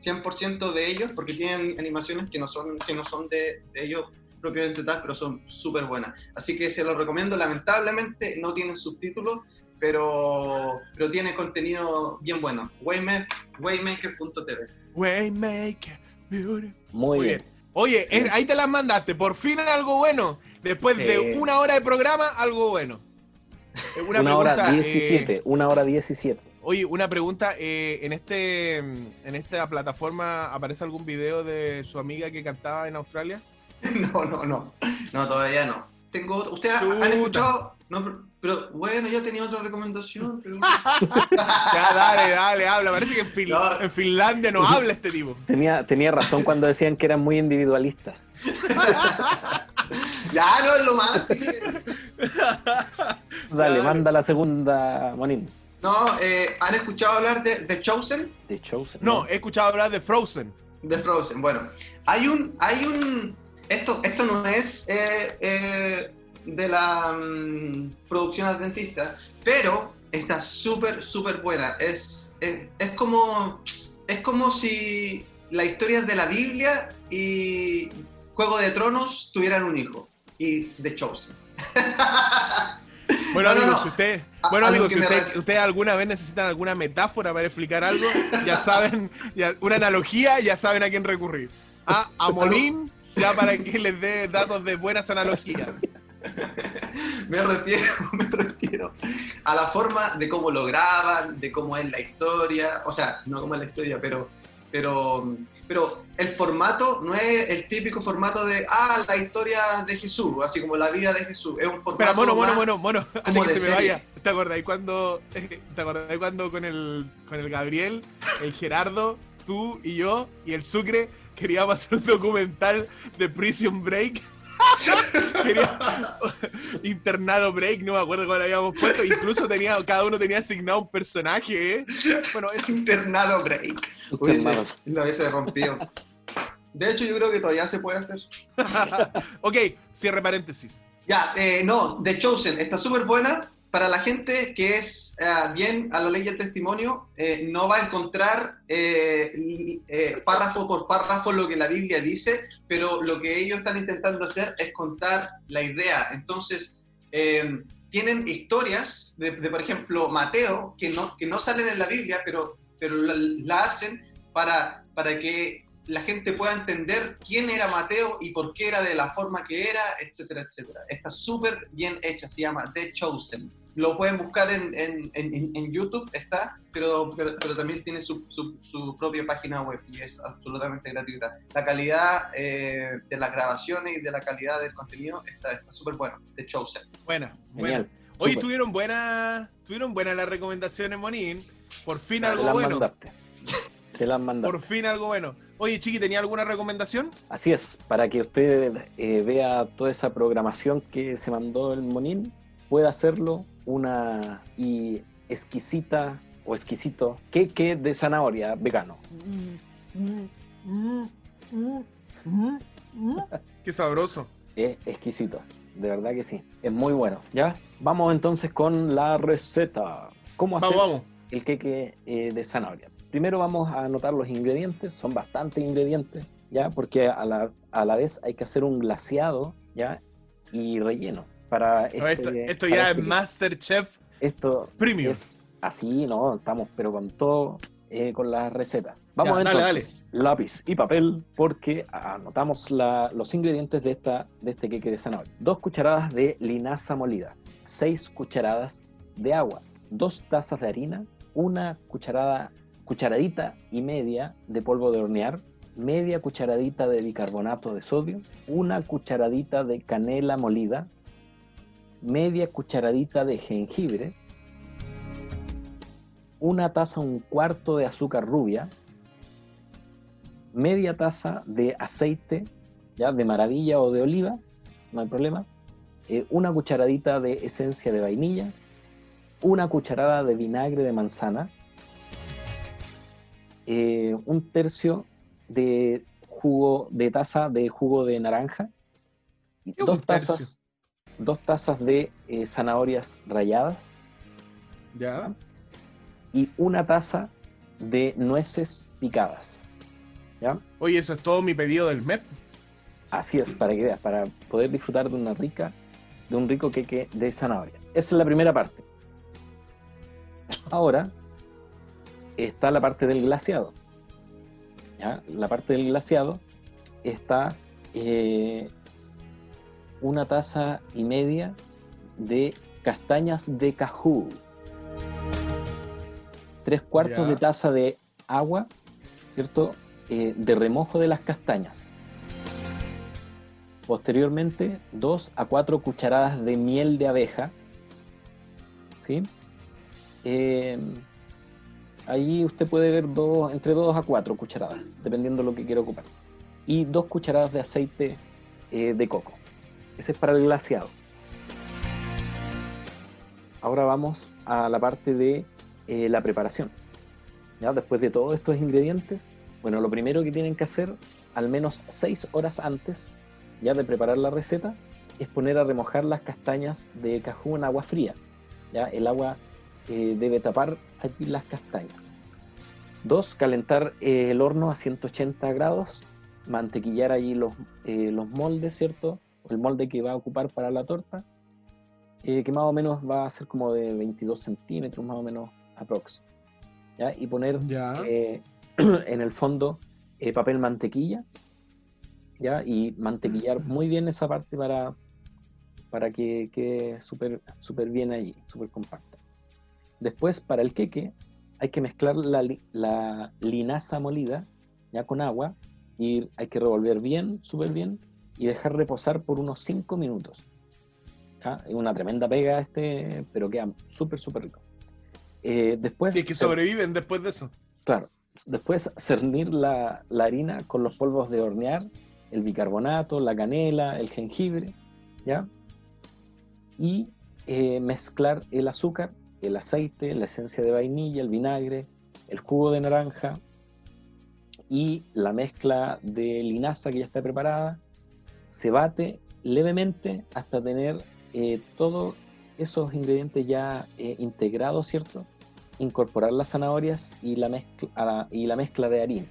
100% de ellos, porque tienen animaciones que no son, que no son de, de ellos propiamente tal, pero son súper buenas. Así que se los recomiendo. Lamentablemente no tienen subtítulos, pero, pero tiene contenido bien bueno. Waymaker- Waymaker.tv. Waymaker. beauty. Muy bien. bien. Oye, es- ahí te las mandaste. Por fin algo bueno. Después de una hora de programa, algo bueno. Eh, Una, hora pregunta, eh, 17. Una hora 17. Oye, una pregunta. eh, en este en esta plataforma aparece algún video de su amiga que cantaba en Australia? No, no, no. No, todavía no. Tengo, ¿Ustedes han escuchado? No, pero, pero, bueno, yo tenía otra recomendación. pero- Ya, dale, dale, habla. Parece que en, Fin- No. en Finlandia no habla este tipo. Tenía, tenía razón cuando decían que eran muy individualistas. ya no es lo más. sí. Dale, Claro. manda la segunda, Monín. No, eh, ¿han escuchado hablar de The Chosen? De Chosen. No, he escuchado hablar de Frozen. De Frozen. Bueno, hay un, hay un, esto, esto no es, eh, eh, de la mm, producción adventista, pero está súper, súper buena. Es, es, es como, es como si la historia de la Biblia y Juego de Tronos tuvieran un hijo. Y The Chosen. Bueno, No, no, amigos, si usted, A- bueno, amigos, me usted, alguna vez necesitan alguna metáfora para explicar algo, ya saben, ya- una analogía, ya saben a quién recurrir. A, a Molín, ya para que les dé datos de buenas analogías. me refiero, me refiero a la forma de cómo lo graban, de cómo es la historia, o sea, no cómo es la historia, pero, pero, pero el formato no es el típico formato de, ah, la historia de Jesús, así como la vida de Jesús, es un formato Espera, mono, mono, más- mono, mono, antes como que de se me serie. vaya. ¿Te acordáis cuando, te acordáis cuando con el, con el Gabriel, el Gerardo, tú y yo y el Sucre queríamos hacer un documental de Prison Break? Quería- internado Break, no me acuerdo cuál habíamos puesto. Incluso tenía, cada uno tenía asignado un personaje. ¿eh? Bueno, es internado break. Hubiese- lo hubiese rompido. De hecho, yo creo que todavía se puede hacer. ok, cierre paréntesis. Ya, eh, no, The Chosen está súper buena. Para la gente que es eh, bien a la ley del testimonio, eh, no va a encontrar eh, párrafo por párrafo lo que la Biblia dice, pero lo que ellos están intentando hacer es contar la idea. Entonces, tienen historias de, de, por ejemplo, Mateo, que no, que no salen en la Biblia, pero, pero la, la hacen para, para que la gente pueda entender quién era Mateo y por qué era de la forma que era, etcétera, etcétera. Está súper bien hecha, se llama The Chosen. Lo pueden buscar en, en, en, en YouTube, está, pero, pero, pero también tiene su, su, su, propia página web y es absolutamente gratuita. La calidad eh, de las grabaciones y de la calidad del contenido está súper bueno, The Chosen. Buena, Genial. buena. Hoy tuvieron buenas tuvieron buenas las recomendaciones, Monín. Por fin Te algo las bueno. mandaste. Te las mandaste. Por fin algo bueno. Oye, Chiqui, ¿tenía alguna recomendación? Así es, para que usted eh, vea toda esa programación que se mandó el Monín, pueda hacerlo una y exquisita o exquisito queque de zanahoria vegano. Qué sabroso. Es exquisito, de verdad que sí. Es muy bueno. ¿Ya? Vamos entonces con la receta. ¿Cómo hacer Vamos, vamos. el queque eh, de zanahoria? Primero vamos a anotar los ingredientes, son bastantes ingredientes, ¿ya? Porque a la, a la vez hay que hacer un glaseado, ¿ya? Y relleno. Para No, este- esto, esto para ya este es Masterchef Esto Premium. es así, ¿no? Estamos pero con todo, eh, con las recetas. Vamos Ya, dale, entonces, lápiz y papel, porque anotamos la- los ingredientes de, esta, de este queque de zanahoria. Dos cucharadas de linaza molida, seis cucharadas de agua, dos tazas de harina, una cucharada, cucharadita y media de polvo de hornear, media cucharadita de bicarbonato de sodio, una cucharadita de canela molida, media cucharadita de jengibre, una taza, un cuarto de azúcar rubia, media taza de aceite, ya de maravilla o de oliva, no hay problema, eh, una cucharadita de esencia de vainilla, una cucharada de vinagre de manzana, eh, un tercio de jugo de taza de jugo de naranja, y ¿Qué un dos tazas, dos tazas de eh, zanahorias ralladas Ya. y una taza de nueces picadas. ¿Ya? Oye, eso es todo mi pedido del MEP. Así es, para que veas, para poder disfrutar de una rica, de un rico queque de zanahoria. Esa es la primera parte. Ahora está la parte del glaseado. ¿Ya? La parte del glaseado está eh, una taza y media de castañas de cajú. Tres cuartos Ya. de taza de agua, ¿cierto? Eh, de remojo de las castañas. Posteriormente, 2 a 4 cucharadas de miel de abeja. ¿Sí? Eh, ahí usted puede ver dos, entre 2 a 4 cucharadas, dependiendo de lo que quiera ocupar. Y 2 cucharadas de aceite eh, de coco. Ese es para el glaseado. Ahora vamos a la parte de eh, la preparación. ¿Ya? Después de todos estos ingredientes, bueno, lo primero que tienen que hacer, al menos 6 horas antes ya de preparar la receta, es poner a remojar las castañas de cajú en agua fría. ¿ya? El agua eh, debe tapar allí las castañas. Dos, calentar eh, el horno a 180 grados, mantequillar allí los, los moldes, ¿cierto? El molde que va a ocupar para la torta, eh, que más o menos va a ser como de 22 centímetros, más o menos aprox. ¿ya? Y poner Ya. eh, en el fondo eh, papel mantequilla, ¿ya? Y mantequillar muy bien esa parte para, para que quede súper súper bien allí, súper compacta. Después, para el queque, hay que mezclar la, la linaza molida, ya con agua, y hay que revolver bien, súper bien, y dejar reposar por unos 5 minutos. Es una tremenda pega este, pero queda súper, súper rico. Eh, después, es que sobreviven después de eso. Claro. Después cernir la, la harina con los polvos de hornear, el bicarbonato, la canela, el jengibre, ¿ya? Y eh, mezclar el azúcar, el aceite, la esencia de vainilla, el vinagre, el jugo de naranja y la mezcla de linaza que ya está preparada. Se bate levemente hasta tener eh, todos esos ingredientes ya eh, integrados, ¿cierto? incorporar las zanahorias y la mezcla, a la- y la mezcla de harina.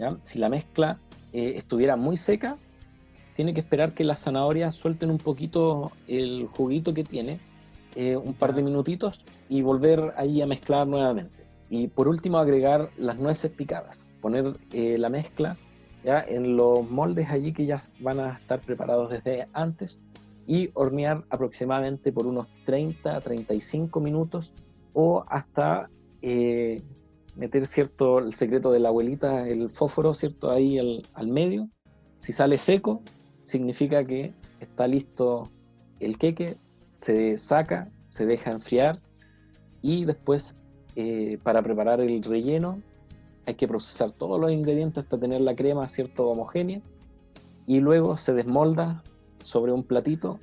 ¿ya? Si la mezcla eh, estuviera muy seca, tiene que esperar que las zanahorias suelten un poquito el juguito que tiene, eh, un par de minutitos, y volver ahí a mezclar nuevamente. Y por último agregar las nueces picadas, poner eh, la mezcla ya en los moldes allí que ya van a estar preparados desde antes y hornear aproximadamente por unos 30 a 35 minutos o hasta eh, meter cierto el secreto de la abuelita, el fósforo, cierto, ahí al, medio. Si sale seco, significa que está listo el queque, se saca, se deja enfriar y después eh, para preparar el relleno hay que procesar todos los ingredientes hasta tener la crema cierto homogénea y luego se desmolda sobre un platito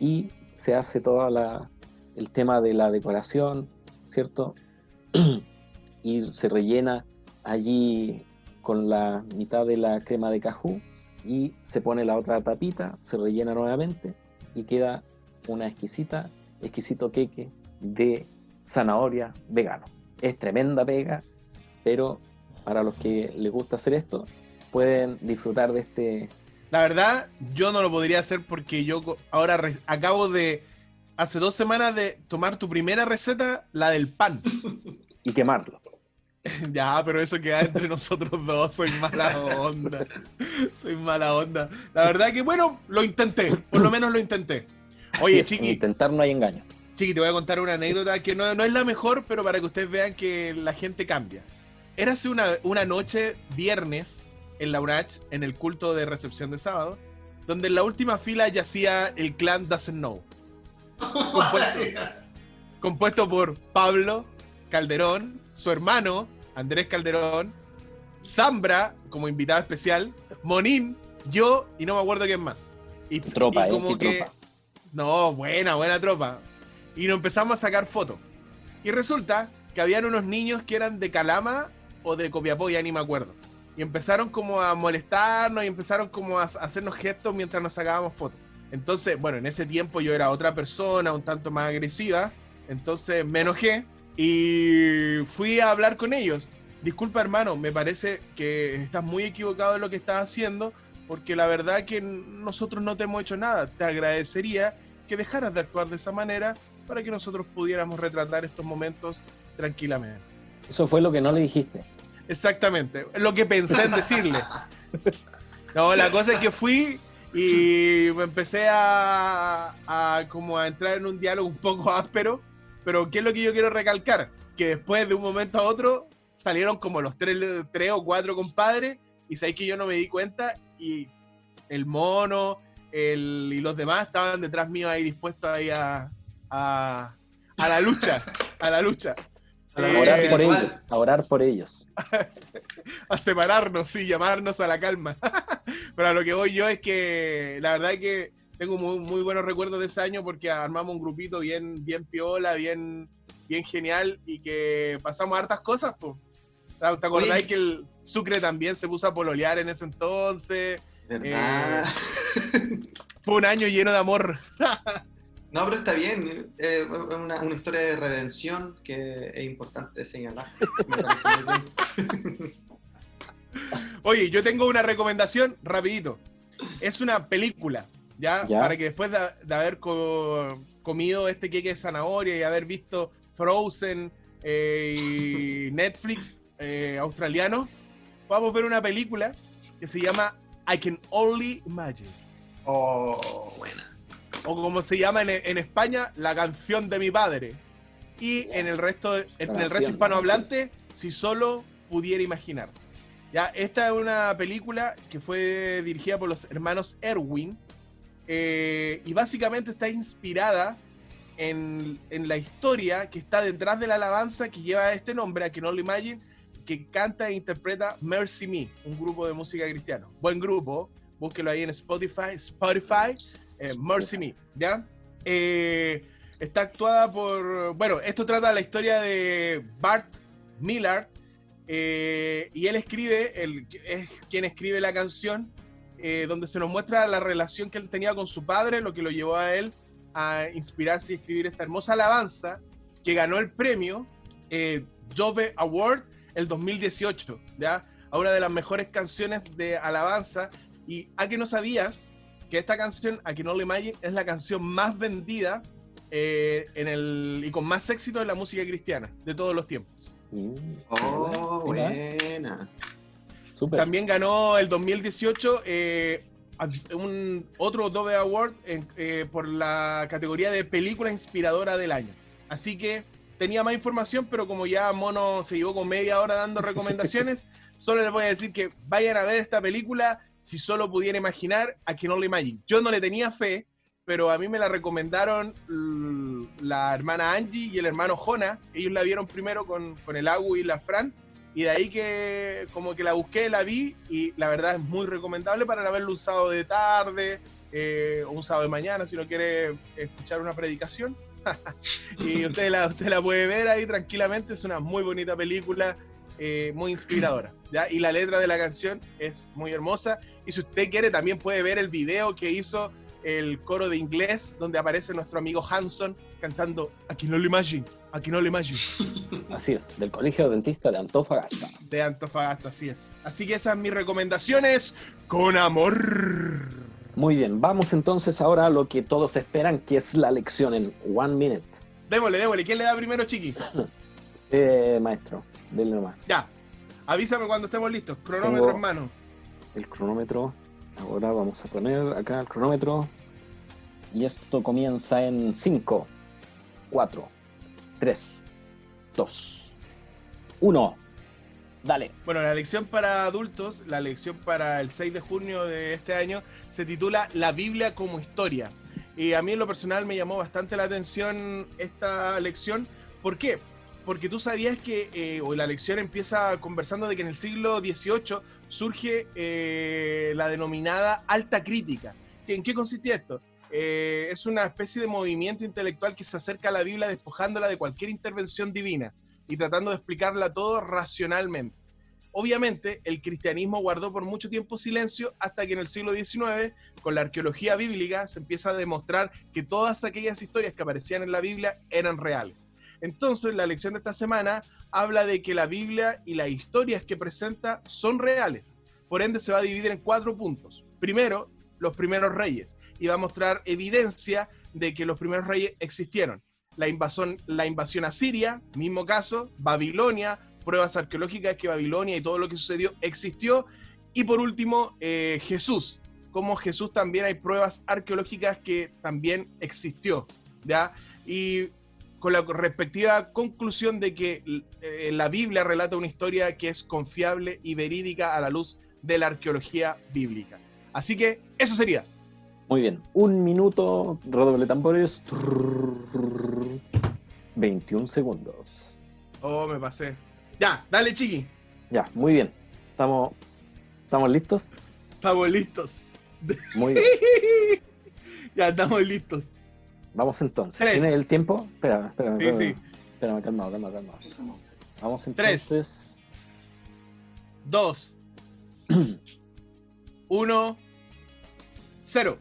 y se hace todo el tema de la decoración, ¿cierto? y se rellena allí con la mitad de la crema de cajú y se pone la otra tapita, se rellena nuevamente y queda una exquisita, exquisito queque de zanahoria vegano. Es tremenda pega, pero para los que les gusta hacer esto, pueden disfrutar de este... La verdad, yo no lo podría hacer porque yo ahora acabo de, hace dos semanas de tomar tu primera receta, la del pan. y quemarlo. Ya, pero eso queda entre nosotros dos. Soy mala onda. Soy mala onda. La verdad que, bueno, lo intenté. Por lo menos lo intenté. Oye, es, Chiqui, intentar no hay engaño. Chiqui, te voy a contar una anécdota que no, no es la mejor, pero para que ustedes vean que la gente cambia. Érase una, una noche, viernes, en la UNACH, en el culto de recepción de sábado, donde en la última fila yacía el clan Doesn't Know. Compuesto, compuesto por Pablo Calderón, su hermano Andrés Calderón, Zambra como invitada especial, Monín, yo y no me acuerdo quién más. Y, Tropa, y ¿eh? como que- tropa. No, buena, buena tropa. Y nos empezamos a sacar fotos. Y resulta que habían unos niños que eran de Calama o de Copiapó, ya ni me acuerdo. Y empezaron como a molestarnos y empezaron como a hacernos gestos mientras nos sacábamos fotos. Entonces, bueno, en ese tiempo yo era otra persona, un tanto más agresiva. Entonces me enojé y fui a hablar con ellos. Disculpa, hermano, me parece que estás muy equivocado en lo que estás haciendo, porque la verdad que nosotros no te hemos hecho nada. Te agradecería que dejaras de actuar de esa manera para que nosotros pudiéramos retratar estos momentos tranquilamente. Eso fue lo que no le dijiste. Exactamente, lo que pensé en decirle. No, la cosa es que fui y me empecé a, como a entrar en un diálogo un poco áspero, pero ¿qué es lo que yo quiero recalcar? Que después de un momento a otro salieron como los tres, tres o cuatro compadres y sabéis que yo no me di cuenta y el mono el, y los demás estaban detrás mío ahí dispuestos ahí a, a la lucha, a la lucha. A la Eh, A orar por igual. ellos. A orar por ellos. a separarnos y llamarnos a la calma. Pero a lo que voy yo es que la verdad es que tengo muy, muy buenos recuerdos de ese año porque armamos un grupito bien, bien piola, bien, bien genial y que pasamos hartas cosas. po. ¿Te acordáis Oye. que el Sucre también se puso a pololear en ese entonces? ¿Verdad? Fue un año lleno de amor. No, pero está bien. eh, Es una, una historia de redención que es importante señalar. Oye, yo tengo una recomendación rapidito. Es una película, ¿ya? Ya. Para que después de, de haber co- comido este queque de zanahoria y haber visto Frozen eh, y Netflix eh, australiano, vamos a ver una película que se llama I Can Only Imagine. Oh, buena. O como se llama en, en España, La canción de mi padre. Y en el resto, en el resto hispanohablante, si solo pudiera imaginar. Ya, esta es una película que fue dirigida por los hermanos Erwin. eh, y básicamente está inspirada en, en la historia que está detrás de la alabanza que lleva este nombre, a que no lo imagine, que canta e interpreta Mercy Me, un grupo de música cristiano. Buen grupo, búsquelo ahí en Spotify, Spotify, eh, Mercy Me, ¿ya? Eh, está actuada por, bueno, esto trata la historia de Bart Millard, eh, y él escribe, él es quien escribe la canción, eh, donde se nos muestra la relación que él tenía con su padre, lo que lo llevó a él a inspirarse y escribir esta hermosa alabanza que ganó el premio Dove Award el 2018, ¿ya? A una de las mejores canciones de alabanza. Y a que no sabías que esta canción, a que no le imagine, es la canción más vendida eh, en el, y con más éxito en la música cristiana de todos los tiempos. Mm, Oh, buena. súper. También ganó el 2018 eh, un otro Dove Award en- eh, por la categoría de película inspiradora del año. Así que tenía más información, pero como ya Mono se llevó con media hora dando recomendaciones, solo les voy a decir que vayan a ver esta película si solo pudiera imaginar a que no lo imagine. Yo no le tenía fe, pero a mí me la recomendaron la hermana Angie y el hermano Jona. Ellos la vieron primero con, con el Agu y la Fran. Y de ahí que como que la busqué, la vi y la verdad es muy recomendable para verlo un sábado de tarde eh, o un sábado de mañana si uno quiere escuchar una predicación. y usted la, usted la puede ver ahí tranquilamente, es una muy bonita película, eh, muy inspiradora. ¿ya? Y la letra de la canción es muy hermosa. Y si usted quiere también puede ver el video que hizo el coro de inglés donde aparece nuestro amigo Hanson cantando Aquí no lo imagine, aquí no lo imagine. Así es, del Colegio Dentista de Antofagasta. de Antofagasta, así es. Así que esas son mis recomendaciones con amor. Muy bien, vamos entonces ahora a lo que todos esperan, que es la lección en One Minute. Démosle, démosle. ¿Quién le da primero, Chiqui? Eh, maestro, denle nomás. Ya. Avísame cuando estemos listos. Cronómetro Tengo- en mano. El cronómetro. Ahora vamos a poner acá el cronómetro. Y esto comienza en 5, 4, 3, 2, 1. Dale. Bueno, la lección para adultos, la lección para el 6 de junio de este año, se titula La Biblia como historia. Y a mí en lo personal me llamó bastante la atención esta lección. ¿Por qué? Porque tú sabías que, eh, o la lección empieza conversando de que en el siglo XVIII surge eh, la denominada alta crítica. ¿En qué consistía esto? Eh, es una especie de movimiento intelectual que se acerca a la Biblia despojándola de cualquier intervención divina y tratando de explicarla todo racionalmente. Obviamente, el cristianismo guardó por mucho tiempo silencio hasta que en el siglo XIX, con la arqueología bíblica, se empieza a demostrar que todas aquellas historias que aparecían en la Biblia eran reales. Entonces, la lección de esta semana habla de que la Biblia y las historias que presenta son reales. Por ende, se va a dividir en cuatro puntos. Primero, los primeros reyes, y va a mostrar evidencia de que los primeros reyes existieron. La invasión, la invasión a Siria, mismo caso, Babilonia, pruebas arqueológicas que Babilonia y todo lo que sucedió existió. Y por último, eh, Jesús. Como Jesús también hay pruebas arqueológicas que también existió. ¿ya? Y con la respectiva conclusión de que eh, la Biblia relata una historia que es confiable y verídica a la luz de la arqueología bíblica. Así que eso sería. Muy bien. Un minuto, redoble tambores. 21 segundos. Oh, me pasé. Ya, dale, chiqui. Ya, muy bien. ¿Estamos, ¿estamos listos? Estamos listos. Muy bien. ya, estamos listos. Vamos entonces. Tres. ¿Tienes el tiempo? Espera, espera. Sí, espera, sí. Espérame, calmado, calmado, calmado. Vamos Tres. entonces. Dos. Uno. Cero.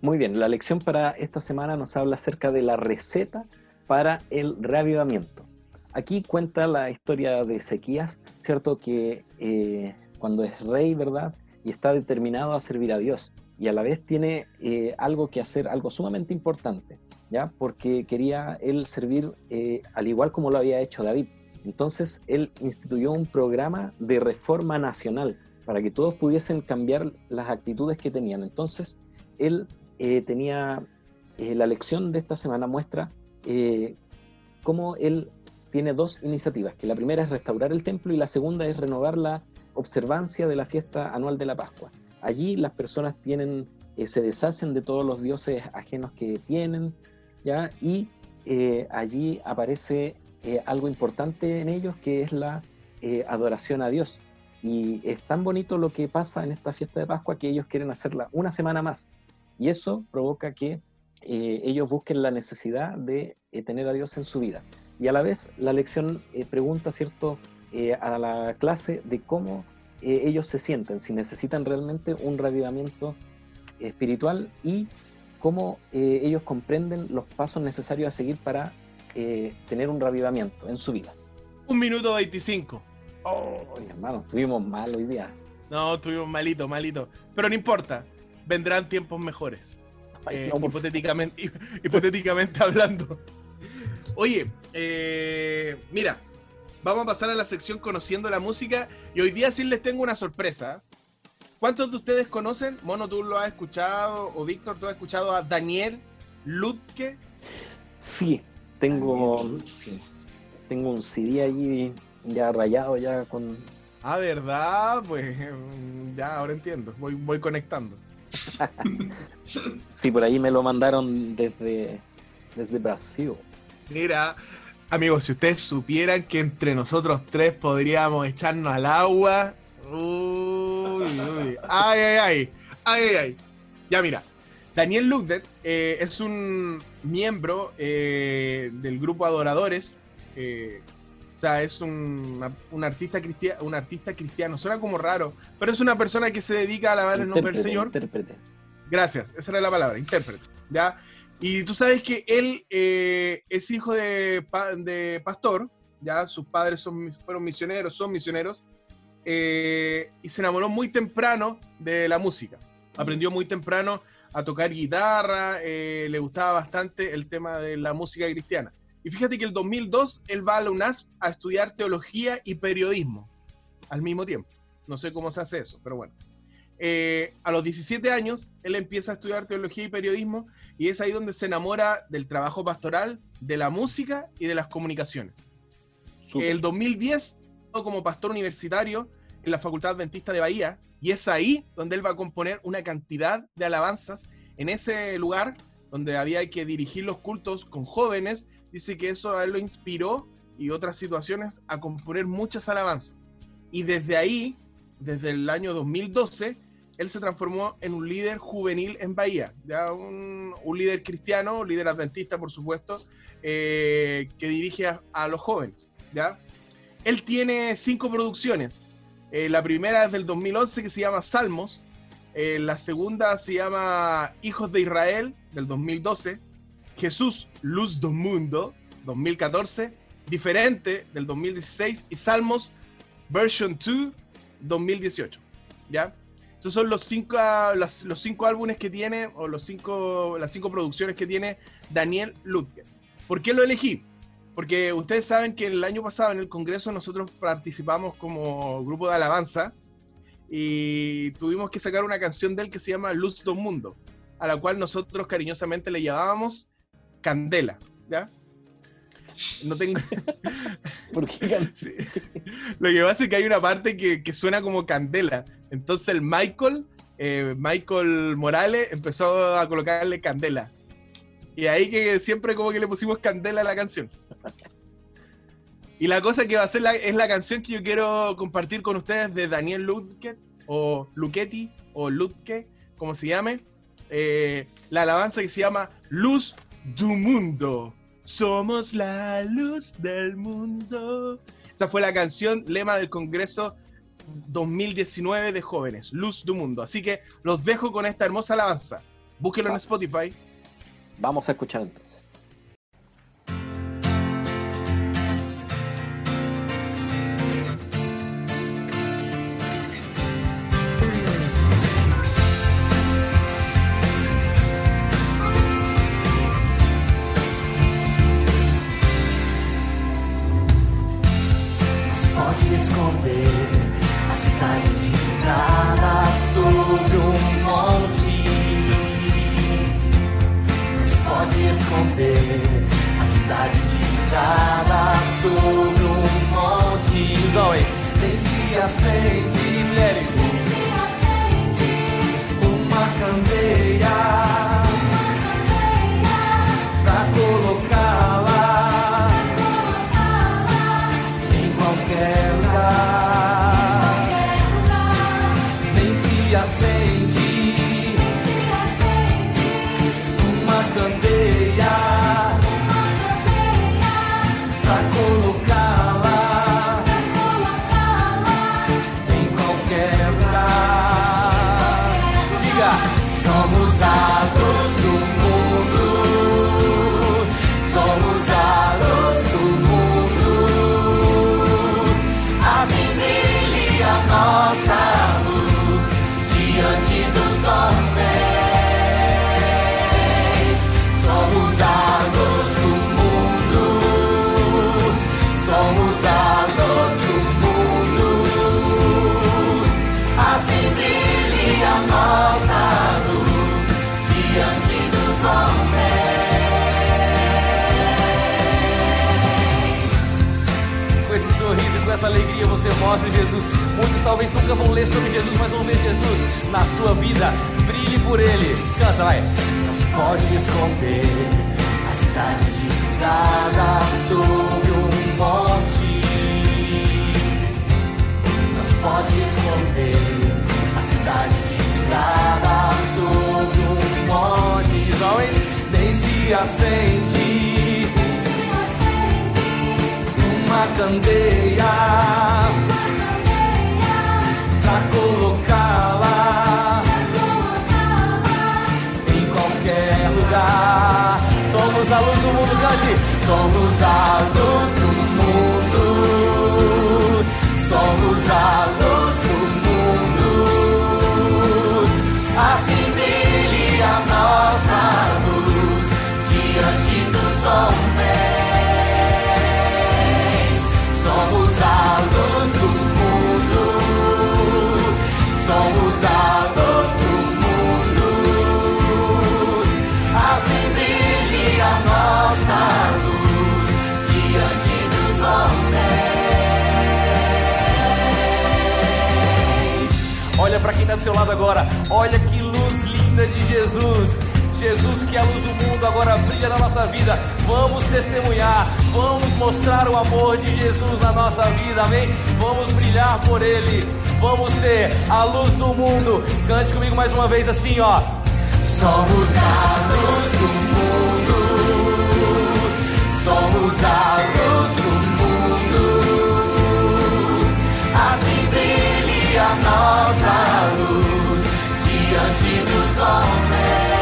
Muy bien, la lección para esta semana nos habla acerca de la receta para el reavivamiento. Aquí cuenta la historia de Ezequías, ¿cierto? Que eh, cuando es rey, ¿verdad? Y está determinado a servir a Dios y a la vez tiene eh, algo que hacer, algo sumamente importante, ¿ya? Porque quería él servir eh, al igual como lo había hecho David. Entonces él instituyó un programa de reforma nacional para que todos pudiesen cambiar las actitudes que tenían. Entonces él tenía, la lección de esta semana muestra cómo él tiene dos iniciativas, que la primera es restaurar el templo y la segunda es renovar la observancia de la fiesta anual de la Pascua. Allí las personas tienen, eh, se deshacen de todos los dioses ajenos que tienen, ¿ya? y eh, allí aparece eh, algo importante en ellos que es la adoración a Dios. Y es tan bonito lo que pasa en esta fiesta de Pascua que ellos quieren hacerla una semana más. Y eso provoca que ellos busquen la necesidad de tener a Dios en su vida. Y a la vez la lección pregunta, ¿cierto?, a la clase de cómo eh, ellos se sienten, si necesitan realmente un revivamiento espiritual y cómo ellos comprenden los pasos necesarios a seguir para tener un revivamiento en su vida. Un minuto 25. Oh, hermano, estuvimos mal hoy día. No, estuvimos malito, malito. Pero no importa, vendrán tiempos mejores. hipotéticamente, hipotéticamente hablando. Oye, eh, mira, vamos a pasar a la sección Conociendo la Música y hoy día sí les tengo una sorpresa. ¿Cuántos de ustedes conocen? Mono, tú lo has escuchado, o Víctor, tú has escuchado a Daniel Lutke. Sí, tengo, tengo un CD allí ya rayado ya con... Ah, ¿verdad? Pues ya ahora entiendo, voy, voy conectando. sí, por ahí me lo mandaron desde, desde Brasil. Mira, amigos, si ustedes supieran que entre nosotros tres podríamos echarnos al agua. Uy, uy. Ay, ay, ay. Ay, ay, Ya, mira. Daniel Lugdet eh, es un miembro eh, del grupo Adoradores. Eh, o sea, es un, artista cristiano, un artista cristiano. Suena como raro, pero es una persona que se dedica a alabar el nombre del Señor. Intérprete. Gracias, esa era la palabra, intérprete. ¿ya? Y tú sabes que él eh, es hijo de, de, pastor, ya sus padres son, fueron misioneros, son misioneros, eh, y se enamoró muy temprano de la música. Aprendió muy temprano a tocar guitarra, eh, le gustaba bastante el tema de la música cristiana. Y fíjate que el 2002 él va a la UNASP a estudiar teología y periodismo al mismo tiempo. No sé cómo se hace eso, pero bueno. a los 17 años, él empieza a estudiar teología y periodismo y es ahí donde se enamora del trabajo pastoral, de la música y de las comunicaciones. El 2010 como pastor universitario en la Facultad Adventista de Bahía y es ahí donde él va a componer una cantidad de alabanzas en ese lugar donde había que dirigir los cultos con jóvenes. Dice que eso a él lo inspiró y otras situaciones a componer muchas alabanzas. Y desde ahí, desde el año 2012, él se transformó en un líder juvenil en Bahía, ya un, líder cristiano, un líder adventista, por supuesto, eh, que dirige a, los jóvenes. ¿ya? Él tiene cinco producciones. Eh, la primera es del 2011 que se llama Salmos. Eh, la segunda se llama Hijos de Israel del 2012. Jesús, Luz del Mundo 2014. Diferente del 2016. Y Salmos Version 2 2018. ¿Ya? Estos son los cinco, los cinco álbumes que tiene, o los cinco, las cinco producciones que tiene Daniel Ludger. ¿Por qué lo elegí? Porque ustedes saben que el año pasado en el Congreso nosotros participamos como grupo de alabanza y tuvimos que sacar una canción de él que se llama Luz del Mundo, a la cual nosotros cariñosamente le llamábamos Candela. ¿ya? No tengo. ¿Por qué Lo que pasa es que hay una parte que, que suena como candela. Entonces el Michael, eh, Michael Morales, empezó a colocarle candela. Y ahí que siempre como que le pusimos candela a la canción. Y la cosa que va a ser es la canción que yo quiero compartir con ustedes de Daniel Lutke, o Luchetti, o Lutke, como se llame. Eh, la alabanza que se llama Luz du Mundo. Somos la luz del mundo. Esa fue la canción, lema del Congreso 2019 de jóvenes, Luz del Mundo. Así que los dejo con esta hermosa alabanza. Búsquelo en. Spotify. Vamos a escuchar entonces. Somos a luz do mundo. Assim brilhe a nossa luz diante dos homens. Olha para quem está do seu lado agora. Olha que luz linda de Jesus. Jesus, que é a luz do mundo, agora brilha na nossa vida. Vamos testemunhar, vamos mostrar o amor de Jesus na nossa vida, amém? Vamos brilhar por Ele, vamos ser a luz do mundo. Cante comigo mais uma vez assim, ó. Somos a luz do mundo, somos a luz do mundo. Assim brilhe a nossa luz diante dos homens.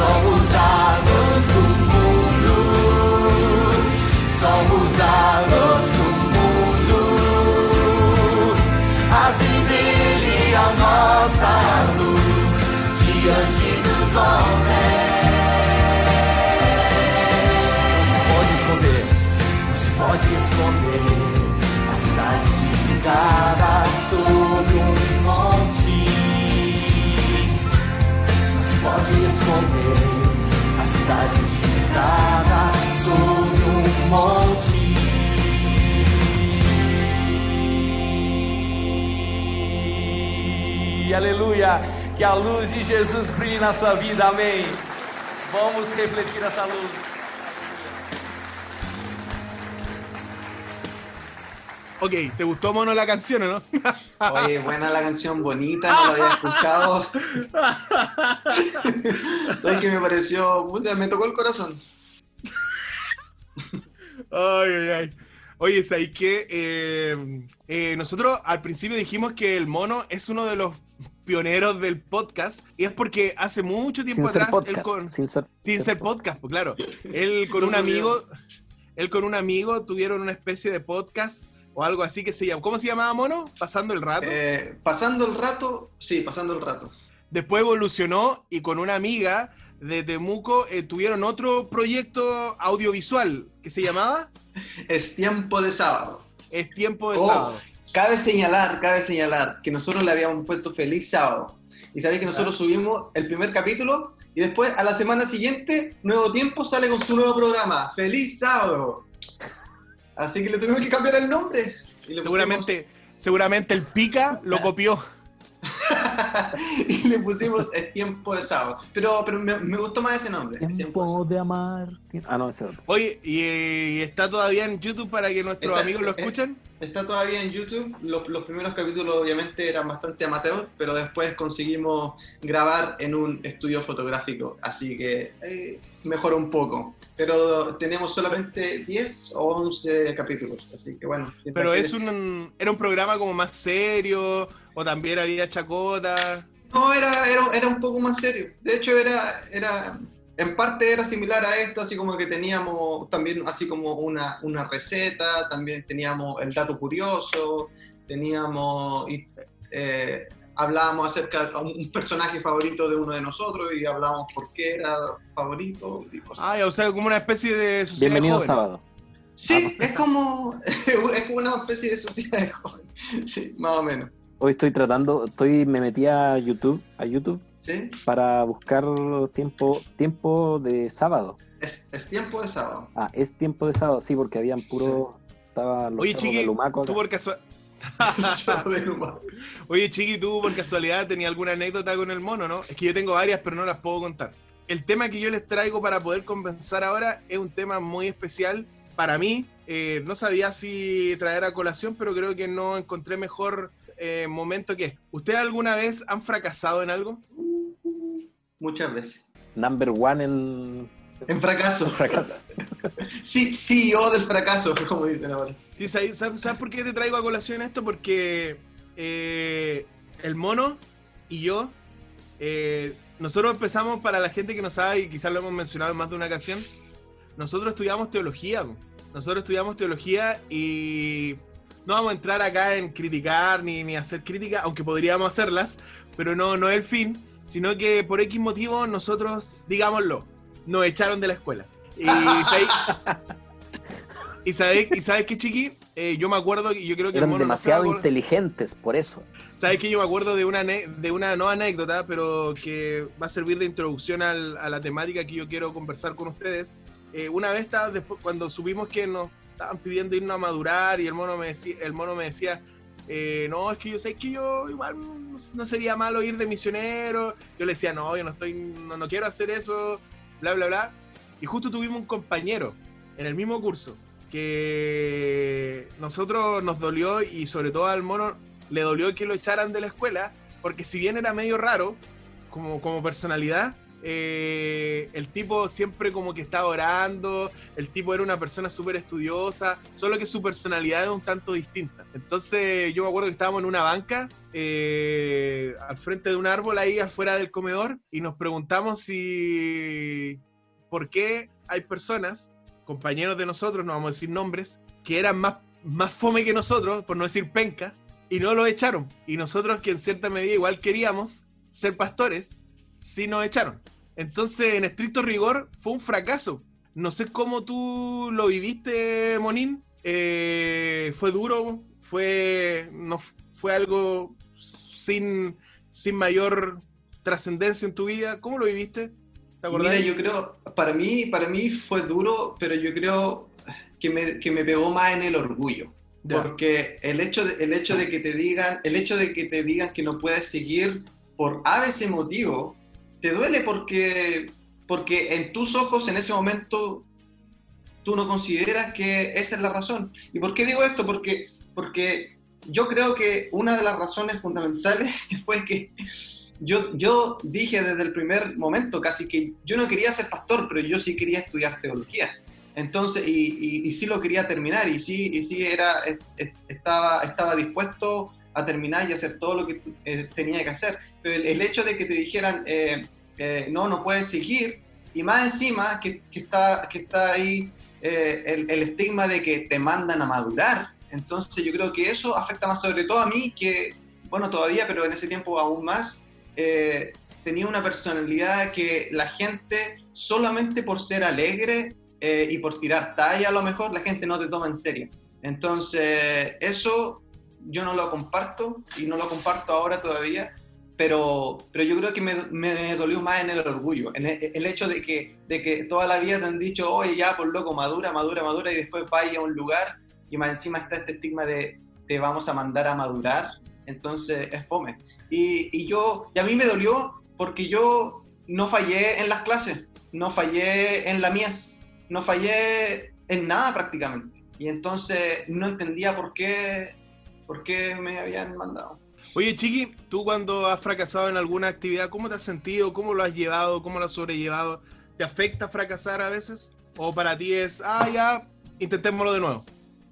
Somos a luz do mundo. Somos a luz do mundo. Assim brilhe a nossa luz diante dos homens. Não se pode esconder, não se pode esconder a cidade edificada sobre um monte. Pode esconder a cidade edificada sobre um monte. Aleluia! Que a luz de Jesus brilhe na sua vida, amém. Vamos refletir essa luz. Ok, ¿te gustó mono la canción o no? Oye, buena la canción, bonita, no la había escuchado. ¿Sabes qué me pareció? Puta, Me tocó el corazón. Ay, ay, ay. Oye, ¿sabes qué? Eh, eh, nosotros al principio dijimos que el mono es uno de los pioneros del podcast, y es porque hace mucho tiempo Sin ser atrás, él podcast. con, sin ser, sin ser podcast, pues claro, él con No un amigo, él con un amigo tuvieron una especie de podcast o algo así que se llama, ¿cómo se llamaba, mono? Pasando el rato. Eh, pasando el rato, sí, pasando el rato. Después evolucionó y con una amiga de Temuco eh, tuvieron otro proyecto audiovisual que se llamaba Es tiempo de sábado. Es tiempo de Oh, sábado. Cabe señalar, cabe señalar que nosotros le habíamos puesto feliz sábado. Y sabéis que nosotros subimos el primer capítulo y después a la semana siguiente, Nuevo Tiempo sale con su nuevo programa. ¡Feliz sábado! Así que le tuvimos que cambiar el nombre. Y Seguramente, seguramente el pica lo copió. y le pusimos Es tiempo de sábado. Pero, pero me, me gustó más ese nombre. Tiempo de Tiempo sábado. de amar. Ah, no, ese otro. Oye, y, eh, y está todavía en YouTube para que nuestros Está- amigos lo eh, escuchen. Está todavía en YouTube. Los, los primeros capítulos obviamente eran bastante amateur, pero después conseguimos grabar en un estudio fotográfico, así que eh, mejoró un poco. Pero tenemos solamente 10 o 11 capítulos, así que bueno. Pero que- es un, era un programa como más serio, o también había chacota. No, era, era, era un poco más serio. De hecho, era, era, en parte era similar a esto, así como que teníamos también así como una, una receta, también teníamos el dato curioso, teníamos, y, eh, hablábamos acerca de un personaje favorito de uno de nosotros y hablábamos por qué era favorito y cosas. Ah, o sea, como una especie de sociedad Bienvenido joven. sábado. Sí, es como, es como una especie de sociedad de jóvenes. Sí, más o menos. Hoy estoy tratando, estoy, me metí a YouTube, a YouTube ¿Sí? para buscar tiempo, tiempo de sábado. Es, es tiempo de sábado. Ah, es tiempo de sábado, sí, porque habían puro, estaban los Oye, Chiqui, de Lumaco tú por casualidad. Oye, Chiqui, tú por casualidad tenías alguna anécdota con el mono, ¿no? Es que yo tengo varias, pero no las puedo contar. El tema que yo les traigo para poder conversar ahora es un tema muy especial para mí. Eh, no sabía si traer a colación, pero creo que no encontré mejor eh, momento que este. ¿Ustedes alguna vez han fracasado en algo? Muchas veces. Number one en En fracaso. fracaso. Sí, CEO del fracaso, como dicen ahora. Sí, ¿sabes, por qué te traigo a colación esto? Porque eh, el mono y yo, eh, nosotros empezamos, para la gente que no sabe, y quizás lo hemos mencionado en más de una ocasión, nosotros estudiamos teología. Nosotros estudiamos teología y no vamos a entrar acá en criticar ni, ni hacer crítica, aunque podríamos hacerlas, pero no, no es el fin, sino que por X motivo nosotros, digámoslo, nos echaron de la escuela. Y, ¿sabes? y y sabes qué, Chiqui, Eh, yo me acuerdo, y yo creo que Eran no demasiado acordar- inteligentes, por eso. ¿Sabes que Yo me acuerdo de una, de una no anécdota, pero que va a servir de introducción al- a la temática que yo quiero conversar con ustedes. Eh, una vez estaba después, cuando supimos que nos estaban pidiendo irnos a madurar y el mono me decía, el mono me decía eh, no, es que yo sé que yo igual no- sería malo ir de misionero. Yo le decía, no, yo no estoy, no, no quiero hacer eso, bla, bla, bla. Y justo tuvimos un compañero en el mismo curso que nosotros nos dolió y sobre todo al mono le dolió que lo echaran de la escuela, porque si bien era medio raro como, como personalidad, eh, el tipo siempre como que estaba orando, el tipo era una persona súper estudiosa, solo que su personalidad es un tanto distinta. Entonces yo me acuerdo que estábamos en una banca eh, al frente de un árbol ahí afuera del comedor y nos preguntamos si por qué hay personas, compañeros de nosotros, no vamos a decir nombres, que eran más, más fome que nosotros, por no decir pencas, y no lo echaron. Y nosotros que en cierta medida igual queríamos ser pastores, sí nos echaron. Entonces, en estricto rigor, fue un fracaso. No sé cómo tú lo viviste, Monín. Eh, fue duro, fue, no, fue algo sin, sin mayor trascendencia en tu vida. ¿Cómo lo viviste? ¿Te acordás? Mira, yo creo, para mí, para mí fue duro, pero yo creo que me, que me pegó más en el orgullo. Porque el hecho, de, el hecho de que te digan, el hecho de que te digan que no puedes seguir por a ese motivo, te duele porque, porque en tus ojos en ese momento tú no consideras que esa es la razón. ¿Y por qué digo esto? Porque, porque yo creo que una de las razones fundamentales fue que yo, yo dije desde el primer momento casi que yo no quería ser pastor, pero yo sí quería estudiar teología. Entonces, y, y, y sí lo quería terminar, y sí, y sí era, es- es- estaba, estaba dispuesto a terminar y hacer todo lo que eh, tenía que hacer. Pero el, hecho de que te dijeran, eh, no, no puedes seguir, y más encima que, que está, que está ahí el, el, estigma de que te mandan a madurar, entonces yo creo que eso afecta más sobre todo a mí, que, bueno, todavía, pero en ese tiempo aún más, tenía una personalidad que la gente, solamente por ser alegre y por tirar talla a lo mejor, la gente no te toma en serio. Entonces, eso yo no lo comparto y no lo comparto ahora todavía, pero, pero yo creo que me, me dolió más en el orgullo, en el, hecho de que, de que toda la vida te han dicho, oye, ya, por loco, madura, madura, madura, y después vaya a un lugar y más encima está este estigma de te vamos a mandar a madurar, entonces es fome. Y, y yo, y a mí me dolió porque yo no fallé en las clases, no fallé en la mies, no fallé en nada prácticamente y entonces no entendía por qué, por qué me habían mandado. Oye, Chiqui, tú cuando has fracasado en alguna actividad, ¿cómo te has sentido? ¿Cómo lo has llevado? ¿Cómo lo has sobrellevado? ¿Te afecta fracasar a veces? ¿O para ti es, ah, ya, intentémoslo de nuevo?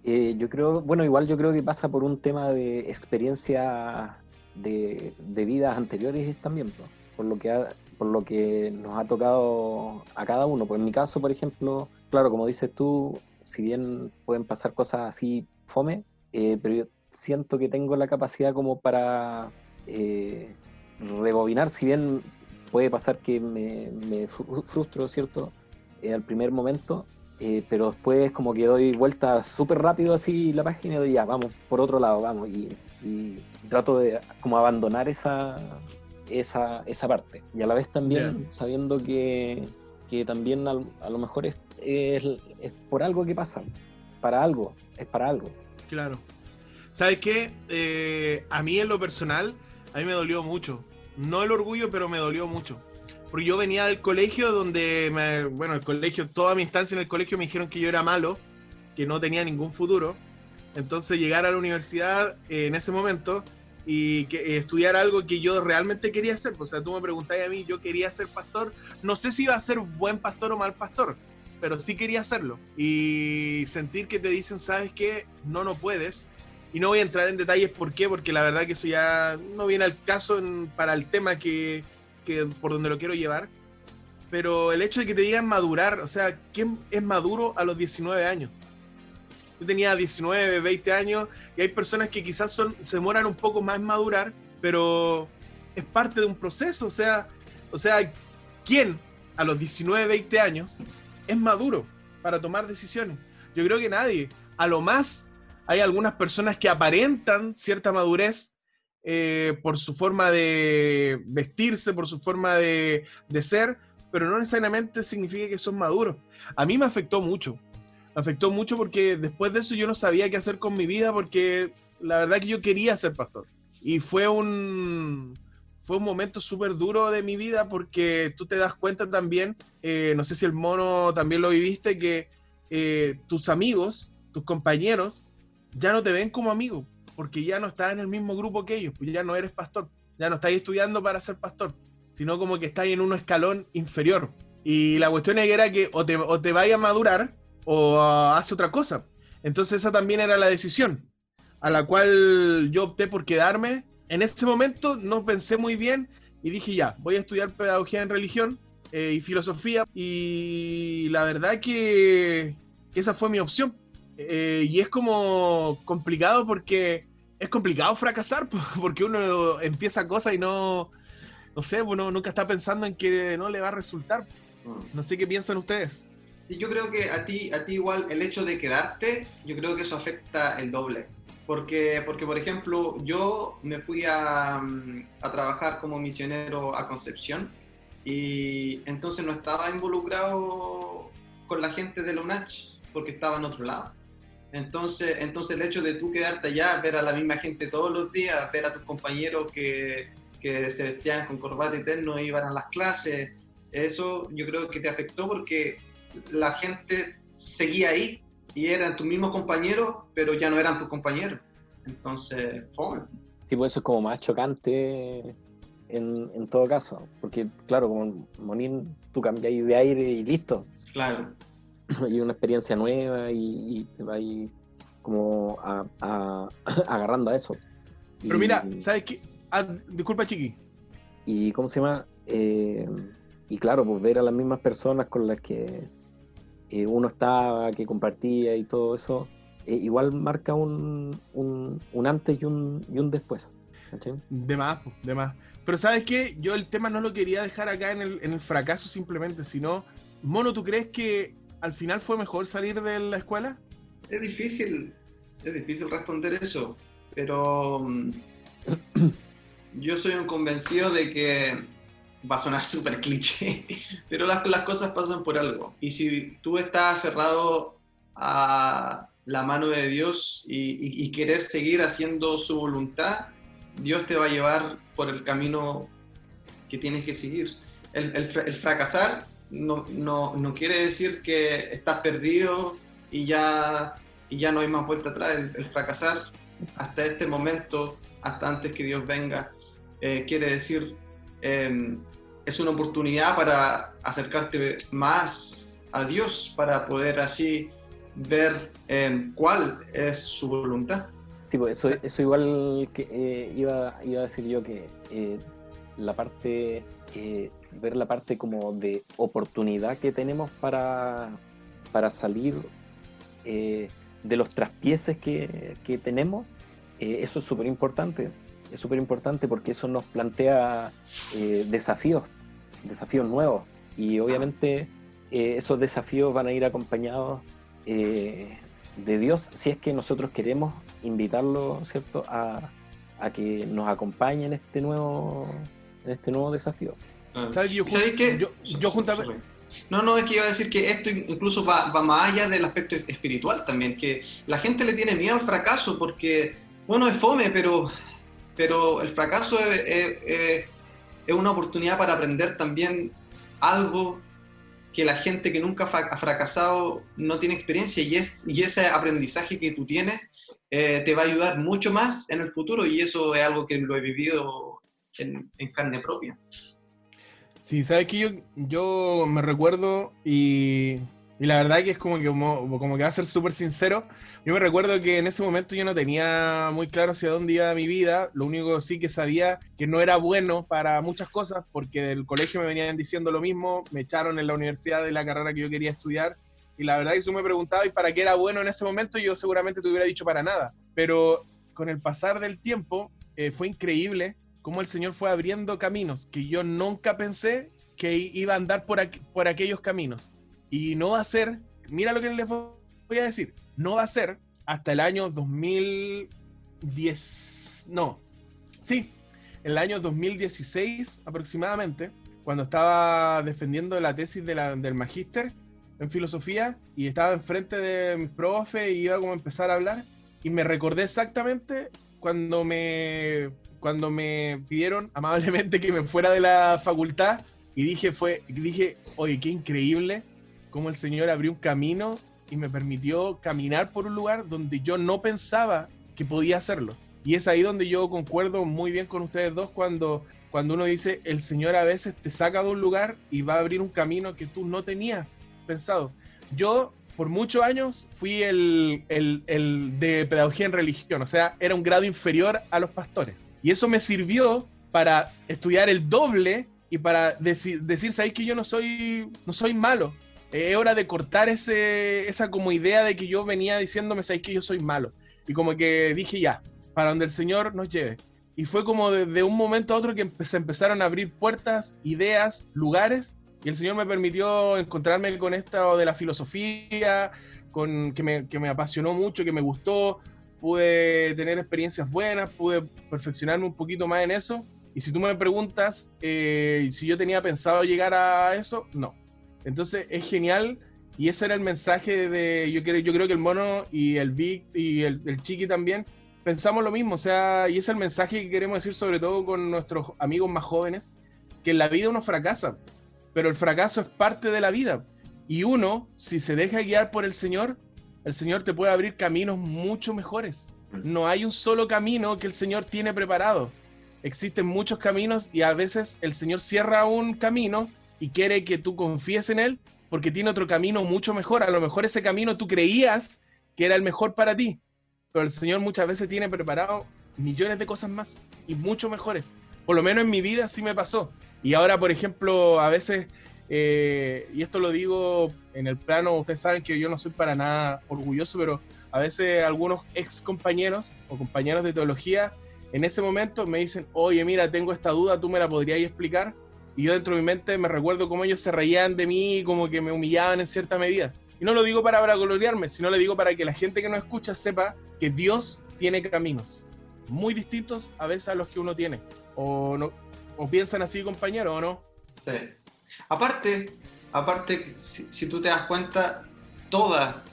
Eh, yo creo, bueno, igual yo creo que pasa por un tema de experiencia de, de vidas anteriores también, por lo que por lo que nos ha tocado a cada uno. Pues en mi caso, por ejemplo, claro, como dices tú, si bien pueden pasar cosas así fome, eh, pero yo siento que tengo la capacidad como para eh, rebobinar, si bien puede pasar que me, frustro, ¿cierto? Eh, al primer momento, pero después como que doy vuelta súper rápido así la página y doy ya, vamos, por otro lado, vamos, y, trato de como abandonar esa, esa, esa parte. Y a la vez también sabiendo que, que también a, a lo mejor es es, por algo que pasa, para algo, es para algo. Claro. ¿Sabes qué? Eh, a mí en lo personal, a mí me dolió mucho. No el orgullo, pero me dolió mucho. Porque yo venía del colegio donde, me, bueno, el colegio, toda mi instancia en el colegio me dijeron que yo era malo, que no tenía ningún futuro. Entonces llegar a la universidad eh, en ese momento y que, eh, estudiar algo que yo realmente quería hacer. O sea, tú me preguntabas a mí, yo quería ser pastor. No sé si iba a ser buen pastor o mal pastor, pero sí quería hacerlo. Y sentir que te dicen, ¿sabes qué? No, no puedes. Y no voy a entrar en detalles por qué, porque la verdad que eso ya no viene al caso para el tema que, que, por donde lo quiero llevar. Pero el hecho de que te digan madurar, o sea, ¿quién es maduro a los 19 años? Yo tenía 19, 20 años y hay personas que quizás son, se demoran un poco más en madurar, pero es parte de un proceso. O sea, o sea, ¿quién a los 19, 20 años es maduro para tomar decisiones. Yo creo que nadie. A lo más hay algunas personas que aparentan cierta madurez eh, por su forma de vestirse, por su forma de, ser, pero no necesariamente significa que son maduros. A mí me afectó mucho. Me afectó mucho porque después de eso yo no sabía qué hacer con mi vida porque la verdad que yo quería ser pastor. Y fue un, fue un momento súper duro de mi vida porque tú te das cuenta también, eh, no sé si el mono también lo viviste, que eh, tus amigos, tus compañeros, ya no te ven como amigo, porque ya no estás en el mismo grupo que ellos, pues ya no eres pastor, ya no estás estudiando para ser pastor, sino como que estás en un escalón inferior. Y la cuestión era que o te, o te vaya a madurar o hace otra cosa. Entonces esa también era la decisión, a la cual yo opté por quedarme en ese momento no pensé muy bien y dije ya, voy a estudiar pedagogía en religión eh, y filosofía y la verdad que, esa fue mi opción. Eh, y es como complicado porque es complicado fracasar porque uno empieza cosas y no, no sé, uno nunca está pensando en que no le va a resultar. Mm. No sé qué piensan ustedes. Y yo creo que a ti, a ti igual el hecho de quedarte, yo creo que eso afecta el doble porque, porque, por ejemplo, yo me fui a, mm, a, trabajar como misionero a Concepción y entonces no estaba involucrado con la gente de la UNACH porque estaba en otro lado. Entonces, entonces el hecho de tú quedarte allá, ver a la misma gente todos los días, ver a tus compañeros que, que se vestían con corbata e iban a las clases, eso yo creo que te afectó porque la gente seguía ahí y eran tus mismos compañeros, pero ya no eran tus compañeros. Entonces, fome. Sí, pues eso es como más chocante en, en todo caso, porque claro, como Monín, tú cambiáis de aire y listo. Claro. Y una experiencia nueva y, te vas como a, agarrando a eso. Pero mira, ¿sabes qué? Ah, disculpa, Chiqui. Y ¿cómo se llama? Eh, y claro, pues ver a las mismas personas con las que eh, uno estaba, que compartía y todo eso, eh, igual marca un, un, un, antes y un, y un después. ¿cachai? De más, pues, de más. Pero ¿sabes qué? Yo el tema no lo quería dejar acá en el, en el fracaso simplemente, sino, Mono, ¿tú crees que al final fue mejor salir de la escuela? Es difícil, es difícil responder eso, pero mm, yo soy un convencido de que va a sonar súper cliché, pero las, cosas pasan por algo. Y si tú estás aferrado a la mano de Dios y, y, querer seguir haciendo su voluntad, Dios te va a llevar por el camino que tienes que seguir. El fracasar no, no, no, quiere decir que estás perdido y ya, y ya no hay más vuelta atrás. El, fracasar hasta este momento, hasta antes que Dios venga, eh, quiere decir eh, es una oportunidad para acercarte más a Dios, para poder así ver eh, cuál es su voluntad. Sí, pues eso, eso igual que eh, iba, iba, a decir yo que eh, la parte, ver la parte como de oportunidad que tenemos para, para salir de los traspieces que, que tenemos, eso es súper importante es súper importante porque eso nos plantea eh, desafíos, desafíos nuevos. Y obviamente eh, esos desafíos van a ir acompañados eh, de Dios si es que nosotros queremos invitarlo, ¿cierto?, a, a, que nos acompañe en este nuevo, en este nuevo desafío. Ah. ¿Sabes, yo, ¿Sabes qué? Yo, yo juntamente... No, no, es que iba a decir que esto incluso va, va más allá del aspecto espiritual también, que la gente le tiene miedo al fracaso porque, bueno, es fome, pero pero el fracaso es, es, es, una oportunidad para aprender también algo que la gente que nunca ha fracasado no tiene experiencia y, es, y ese aprendizaje que tú tienes eh, te va a ayudar mucho más en el futuro y eso es algo que lo he vivido en, en carne propia. Sí, sabes que yo, yo me recuerdo y y la verdad que es como que, como, que va a ser súper sincero. Yo me recuerdo que en ese momento yo no tenía muy claro hacia dónde iba mi vida. Lo único sí que sabía que no era bueno para muchas cosas porque del colegio me venían diciendo lo mismo. Me echaron en la universidad de la carrera que yo quería estudiar. Y la verdad que tú me preguntabas ¿y para qué era bueno en ese momento? Yo seguramente te hubiera dicho para nada. Pero con el pasar del tiempo eh, fue increíble cómo el Señor fue abriendo caminos que yo nunca pensé que iba a andar por, aqu por aquellos caminos. Y no va a ser, mira lo que les voy a decir, no va a ser hasta el año 2010, no, sí, el año 2016 aproximadamente, cuando estaba defendiendo la tesis de la, del magíster en filosofía y estaba enfrente de mis profe y iba como a empezar a hablar y me recordé exactamente cuando me cuando me pidieron amablemente que me fuera de la facultad y dije fue dije oye qué increíble cómo el Señor abrió un camino y me permitió caminar por un lugar donde yo no pensaba que podía hacerlo. Y es ahí donde yo concuerdo muy bien con ustedes dos cuando, cuando uno dice, el Señor a veces te saca de un lugar y va a abrir un camino que tú no tenías pensado. Yo por muchos años fui el, el, el de pedagogía en religión, o sea, era un grado inferior a los pastores. Y eso me sirvió para estudiar el doble y para decir, decir ¿sabéis que yo no soy, no soy malo? es hora de cortar ese, esa como idea de que yo venía diciéndome, sabes que yo soy malo. Y como que dije ya, para donde el Señor nos lleve. Y fue como de, de un momento a otro que se empezaron a abrir puertas, ideas, lugares, y el Señor me permitió encontrarme con esto de la filosofía, con, que, me, que me apasionó mucho, que me gustó, pude tener experiencias buenas, pude perfeccionarme un poquito más en eso. Y si tú me preguntas eh, si yo tenía pensado llegar a eso, no entonces es genial y ese era el mensaje de, yo creo, yo creo que el mono y el Vic y el, el Chiqui también pensamos lo mismo, o sea, y ese es el mensaje que queremos decir sobre todo con nuestros amigos más jóvenes, que en la vida uno fracasa, pero el fracaso es parte de la vida. Y uno, si se deja guiar por el Señor, el Señor te puede abrir caminos mucho mejores. No hay un solo camino que el Señor tiene preparado. Existen muchos caminos y a veces el Señor cierra un camino y quiere que tú confíes en Él porque tiene otro camino mucho mejor. A lo mejor ese camino tú creías que era el mejor para ti, pero el Señor muchas veces tiene preparado millones de cosas más y mucho mejores. Por lo menos en mi vida sí me pasó. Y ahora, por ejemplo, a veces, eh, y esto lo digo en el plano, ustedes saben que yo no soy para nada orgulloso, pero a veces algunos ex compañeros o compañeros de teología en ese momento me dicen, oye, mira, tengo esta duda, tú me la podrías explicar. Y yo dentro de mi mente me recuerdo cómo ellos se reían de mí, como que me humillaban en cierta medida. Y no lo digo para, gloriarme, sino le digo para que la gente que no escucha sepa que Dios tiene caminos muy distintos a veces a los que uno tiene. O, no, o piensan así, compañero, o no. Sí. Aparte, aparte si, tú te das cuenta, toda,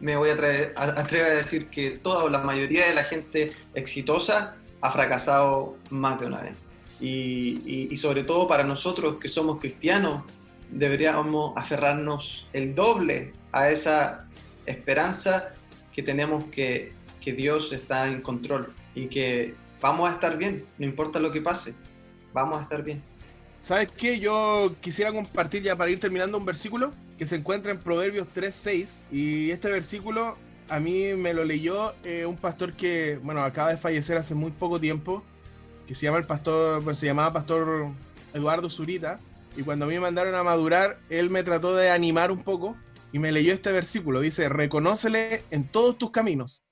me voy a atrever, a atrever a decir que toda o la mayoría de la gente exitosa ha fracasado más de una vez. Y, y, sobre todo para nosotros que somos cristianos, deberíamos aferrarnos el doble a esa esperanza que tenemos que, que Dios está en control y que vamos a estar bien, no importa lo que pase, vamos a estar bien. ¿Sabes qué? Yo quisiera compartir ya para ir terminando un versículo que se encuentra en Proverbios 3.6 y este versículo a mí me lo leyó eh, un pastor que, bueno, acaba de fallecer hace muy poco tiempo, que se llama el pastor, pues se llamaba pastor Eduardo Zurita y cuando a mí me mandaron a madurar, él me trató de animar un poco y me leyó este versículo, dice, reconócele en todos tus caminos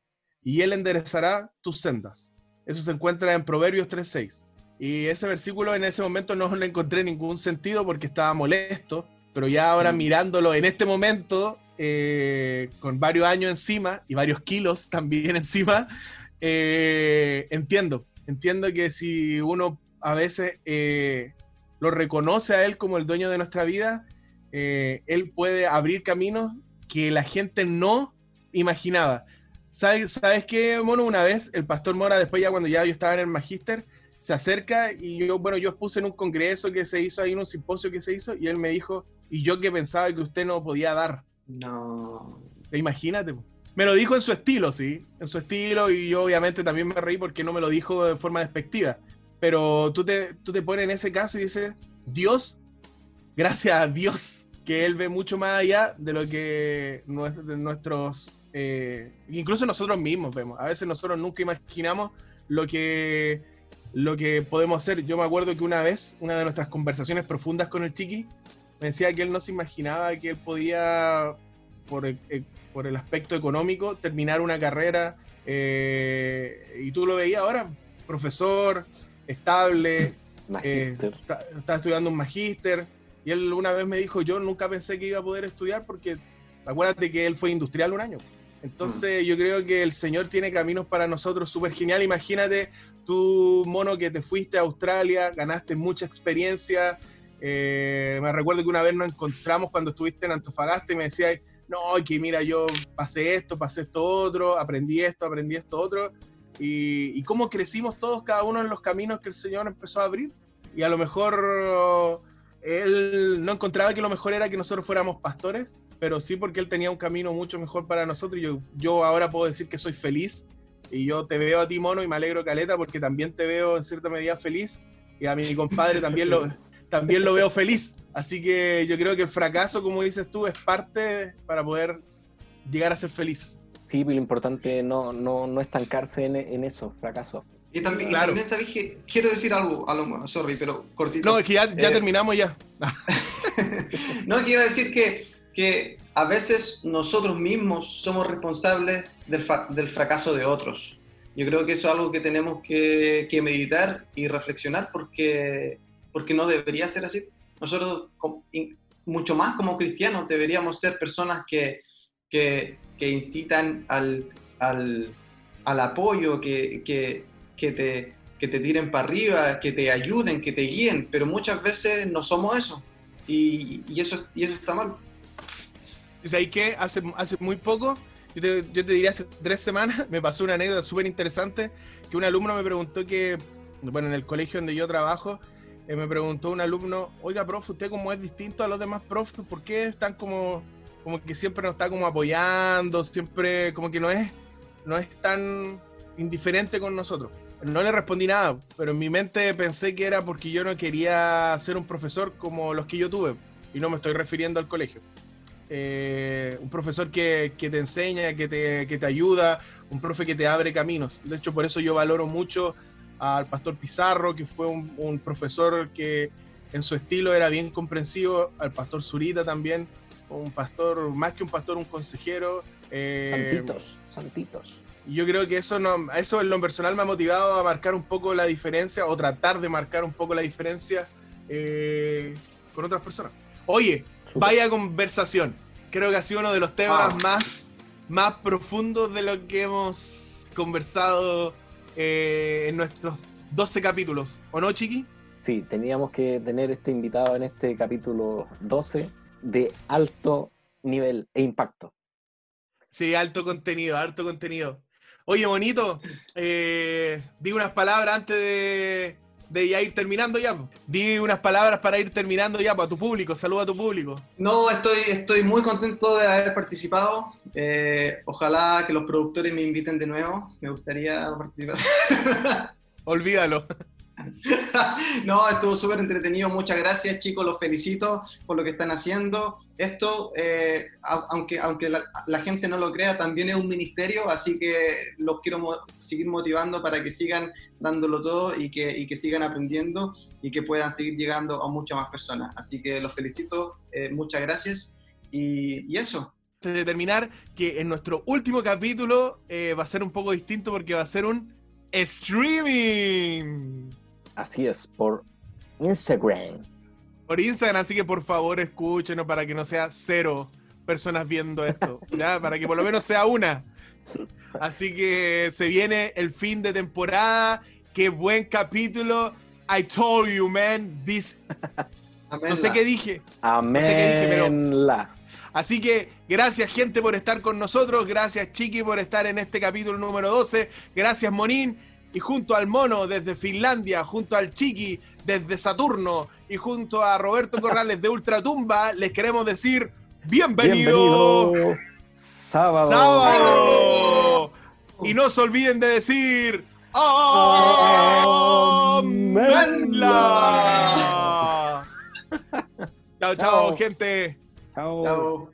y él enderezará tus sendas. Eso se encuentra en Proverbios 3.6. Y ese versículo en ese momento no le encontré ningún sentido porque estaba molesto, pero ya ahora mm. mirándolo en este momento, eh, con varios años encima y varios kilos también encima, eh, entiendo, entiendo que si uno a veces eh, lo reconoce a él como el dueño de nuestra vida, él puede abrir caminos que la gente no imaginaba. ¿Sabes, ¿Sabes qué, Mono? Una vez el pastor Mora, después ya cuando ya yo estaba en el magíster, se acerca y yo, bueno, yo puse en un congreso que se hizo ahí, en un simposio que se hizo, y él me dijo, y yo que pensaba que usted no podía dar. No. Imagínate. Me lo dijo en su estilo, sí, en su estilo, y yo obviamente también me reí porque no me lo dijo de forma despectiva. Pero tú te, tú te pones en ese caso y dices, Dios, gracias a Dios, que Él ve mucho más allá de lo que nuestros eh, incluso nosotros mismos vemos. A veces nosotros nunca imaginamos lo que, lo que podemos hacer. Yo me acuerdo que una vez, una de nuestras conversaciones profundas con el Chiqui, me decía que él no se imaginaba que él podía, por el, eh, por el aspecto económico, terminar una carrera. Eh, y tú lo veías ahora, profesor, estable, está, está, estudiando un magíster. Y él una vez me dijo, yo nunca pensé que iba a poder estudiar porque acuérdate que él fue industrial un año. Entonces yo creo que el Señor tiene caminos para nosotros súper genial. Imagínate tú, mono, que te fuiste a Australia, ganaste mucha experiencia. Eh, me recuerdo que una vez nos encontramos cuando estuviste en Antofagasta y me decías, no, que mira, yo pasé esto, pasé esto otro, aprendí esto, aprendí esto otro. Y, y cómo crecimos todos, cada uno en los caminos que el Señor empezó a abrir. Y a lo mejor él no encontraba que lo mejor era que nosotros fuéramos pastores, pero sí porque él tenía un camino mucho mejor para nosotros. Yo, yo ahora puedo decir que soy feliz y yo te veo a ti, mono, y me alegro, Caleta, porque también te veo en cierta medida feliz y a mi compadre también lo, también lo veo feliz. Así que yo creo que el fracaso, como dices tú, es parte para poder llegar a ser feliz. Sí, pero lo importante no, no, no estancarse en, en eso, fracaso. Y también, claro. ¿sabes que Quiero decir algo, a lo sorry, pero cortito. No, es que ya, ya eh, terminamos ya. no, es que iba a decir que que a veces nosotros mismos somos responsables del, del fracaso de otros. Yo creo que eso es algo que tenemos que, que, meditar y reflexionar porque, porque no debería ser así. Nosotros, mucho más como cristianos, deberíamos ser personas que, que, que incitan al, al, al apoyo, que, que, te, que te tiren para arriba, que te ayuden, que te guíen, pero muchas veces no somos eso. Y, y eso, y eso está mal. Dice ahí que hace, hace muy poco, yo te, diría hace tres semanas, me pasó una anécdota súper interesante, que un alumno me preguntó que, bueno, en el colegio donde yo trabajo, eh, me preguntó un alumno, oiga, profe, usted como es distinto a los demás profes, ¿por qué están como, como que siempre nos está como apoyando, siempre como que no es, no es tan indiferente con nosotros? No le respondí nada, pero en mi mente pensé que era porque yo no quería ser un profesor como los que yo tuve, y no me estoy refiriendo al colegio. Eh, un profesor que, que te enseña, que te, que te ayuda, un profe que te abre caminos. De hecho, por eso yo valoro mucho al pastor Pizarro, que fue un, un profesor que en su estilo era bien comprensivo, al pastor Zurita también, un pastor, más que un pastor, un consejero. eh, Santitos, santitos. y yo creo que eso, no, eso en lo personal me ha motivado a marcar un poco la diferencia o tratar de marcar un poco la diferencia eh, con otras personas. Oye, Vaya conversación. Creo que ha sido uno de los temas Ah. más, más profundos de lo que hemos conversado eh, en nuestros 12 capítulos. ¿O no, Chiqui? Sí, teníamos que tener este invitado en este capítulo 12 de alto nivel e impacto. Sí, alto contenido, alto contenido. Oye, bonito, eh, di unas palabras antes de, de ya ir terminando ya. Di unas palabras para ir terminando ya, para tu público, saluda a tu público. No, estoy, estoy muy contento de haber participado. Eh, ojalá que los productores me inviten de nuevo. Me gustaría participar. Olvídalo. no, estuvo súper entretenido. Muchas gracias, chicos. Los felicito por lo que están haciendo. Esto, eh, aunque, aunque la, la gente no lo crea, también es un ministerio, así que los quiero mo- seguir motivando para que sigan dándolo todo y que, y que sigan aprendiendo y que puedan seguir llegando a muchas más personas. Así que los felicito. eh, muchas gracias. Y, y eso. Antes de terminar, que en nuestro último capítulo eh, va a ser un poco distinto porque va a ser un streaming Así es, por Instagram. Por Instagram, así que por favor escúchenos para que no sea cero personas viendo esto, ¿ya? Para que por lo menos sea una. Así que se viene el fin de temporada. Qué buen capítulo. I told you, man. This. No sé qué dije. Amén. sé qué dije, pero- la. Así que gracias, gente, por estar con nosotros. Gracias, Chiqui, por estar en este capítulo número 12. Gracias, Monín. Y junto al Mono desde Finlandia, junto al Chiqui desde Saturno y junto a Roberto Corrales de Ultratumba, les queremos decir bienvenido. Bienvenido. Sábado. sábado. Y no se olviden de decir ¡Amenla! Chao, chao, Chao. gente. Chao. Chao.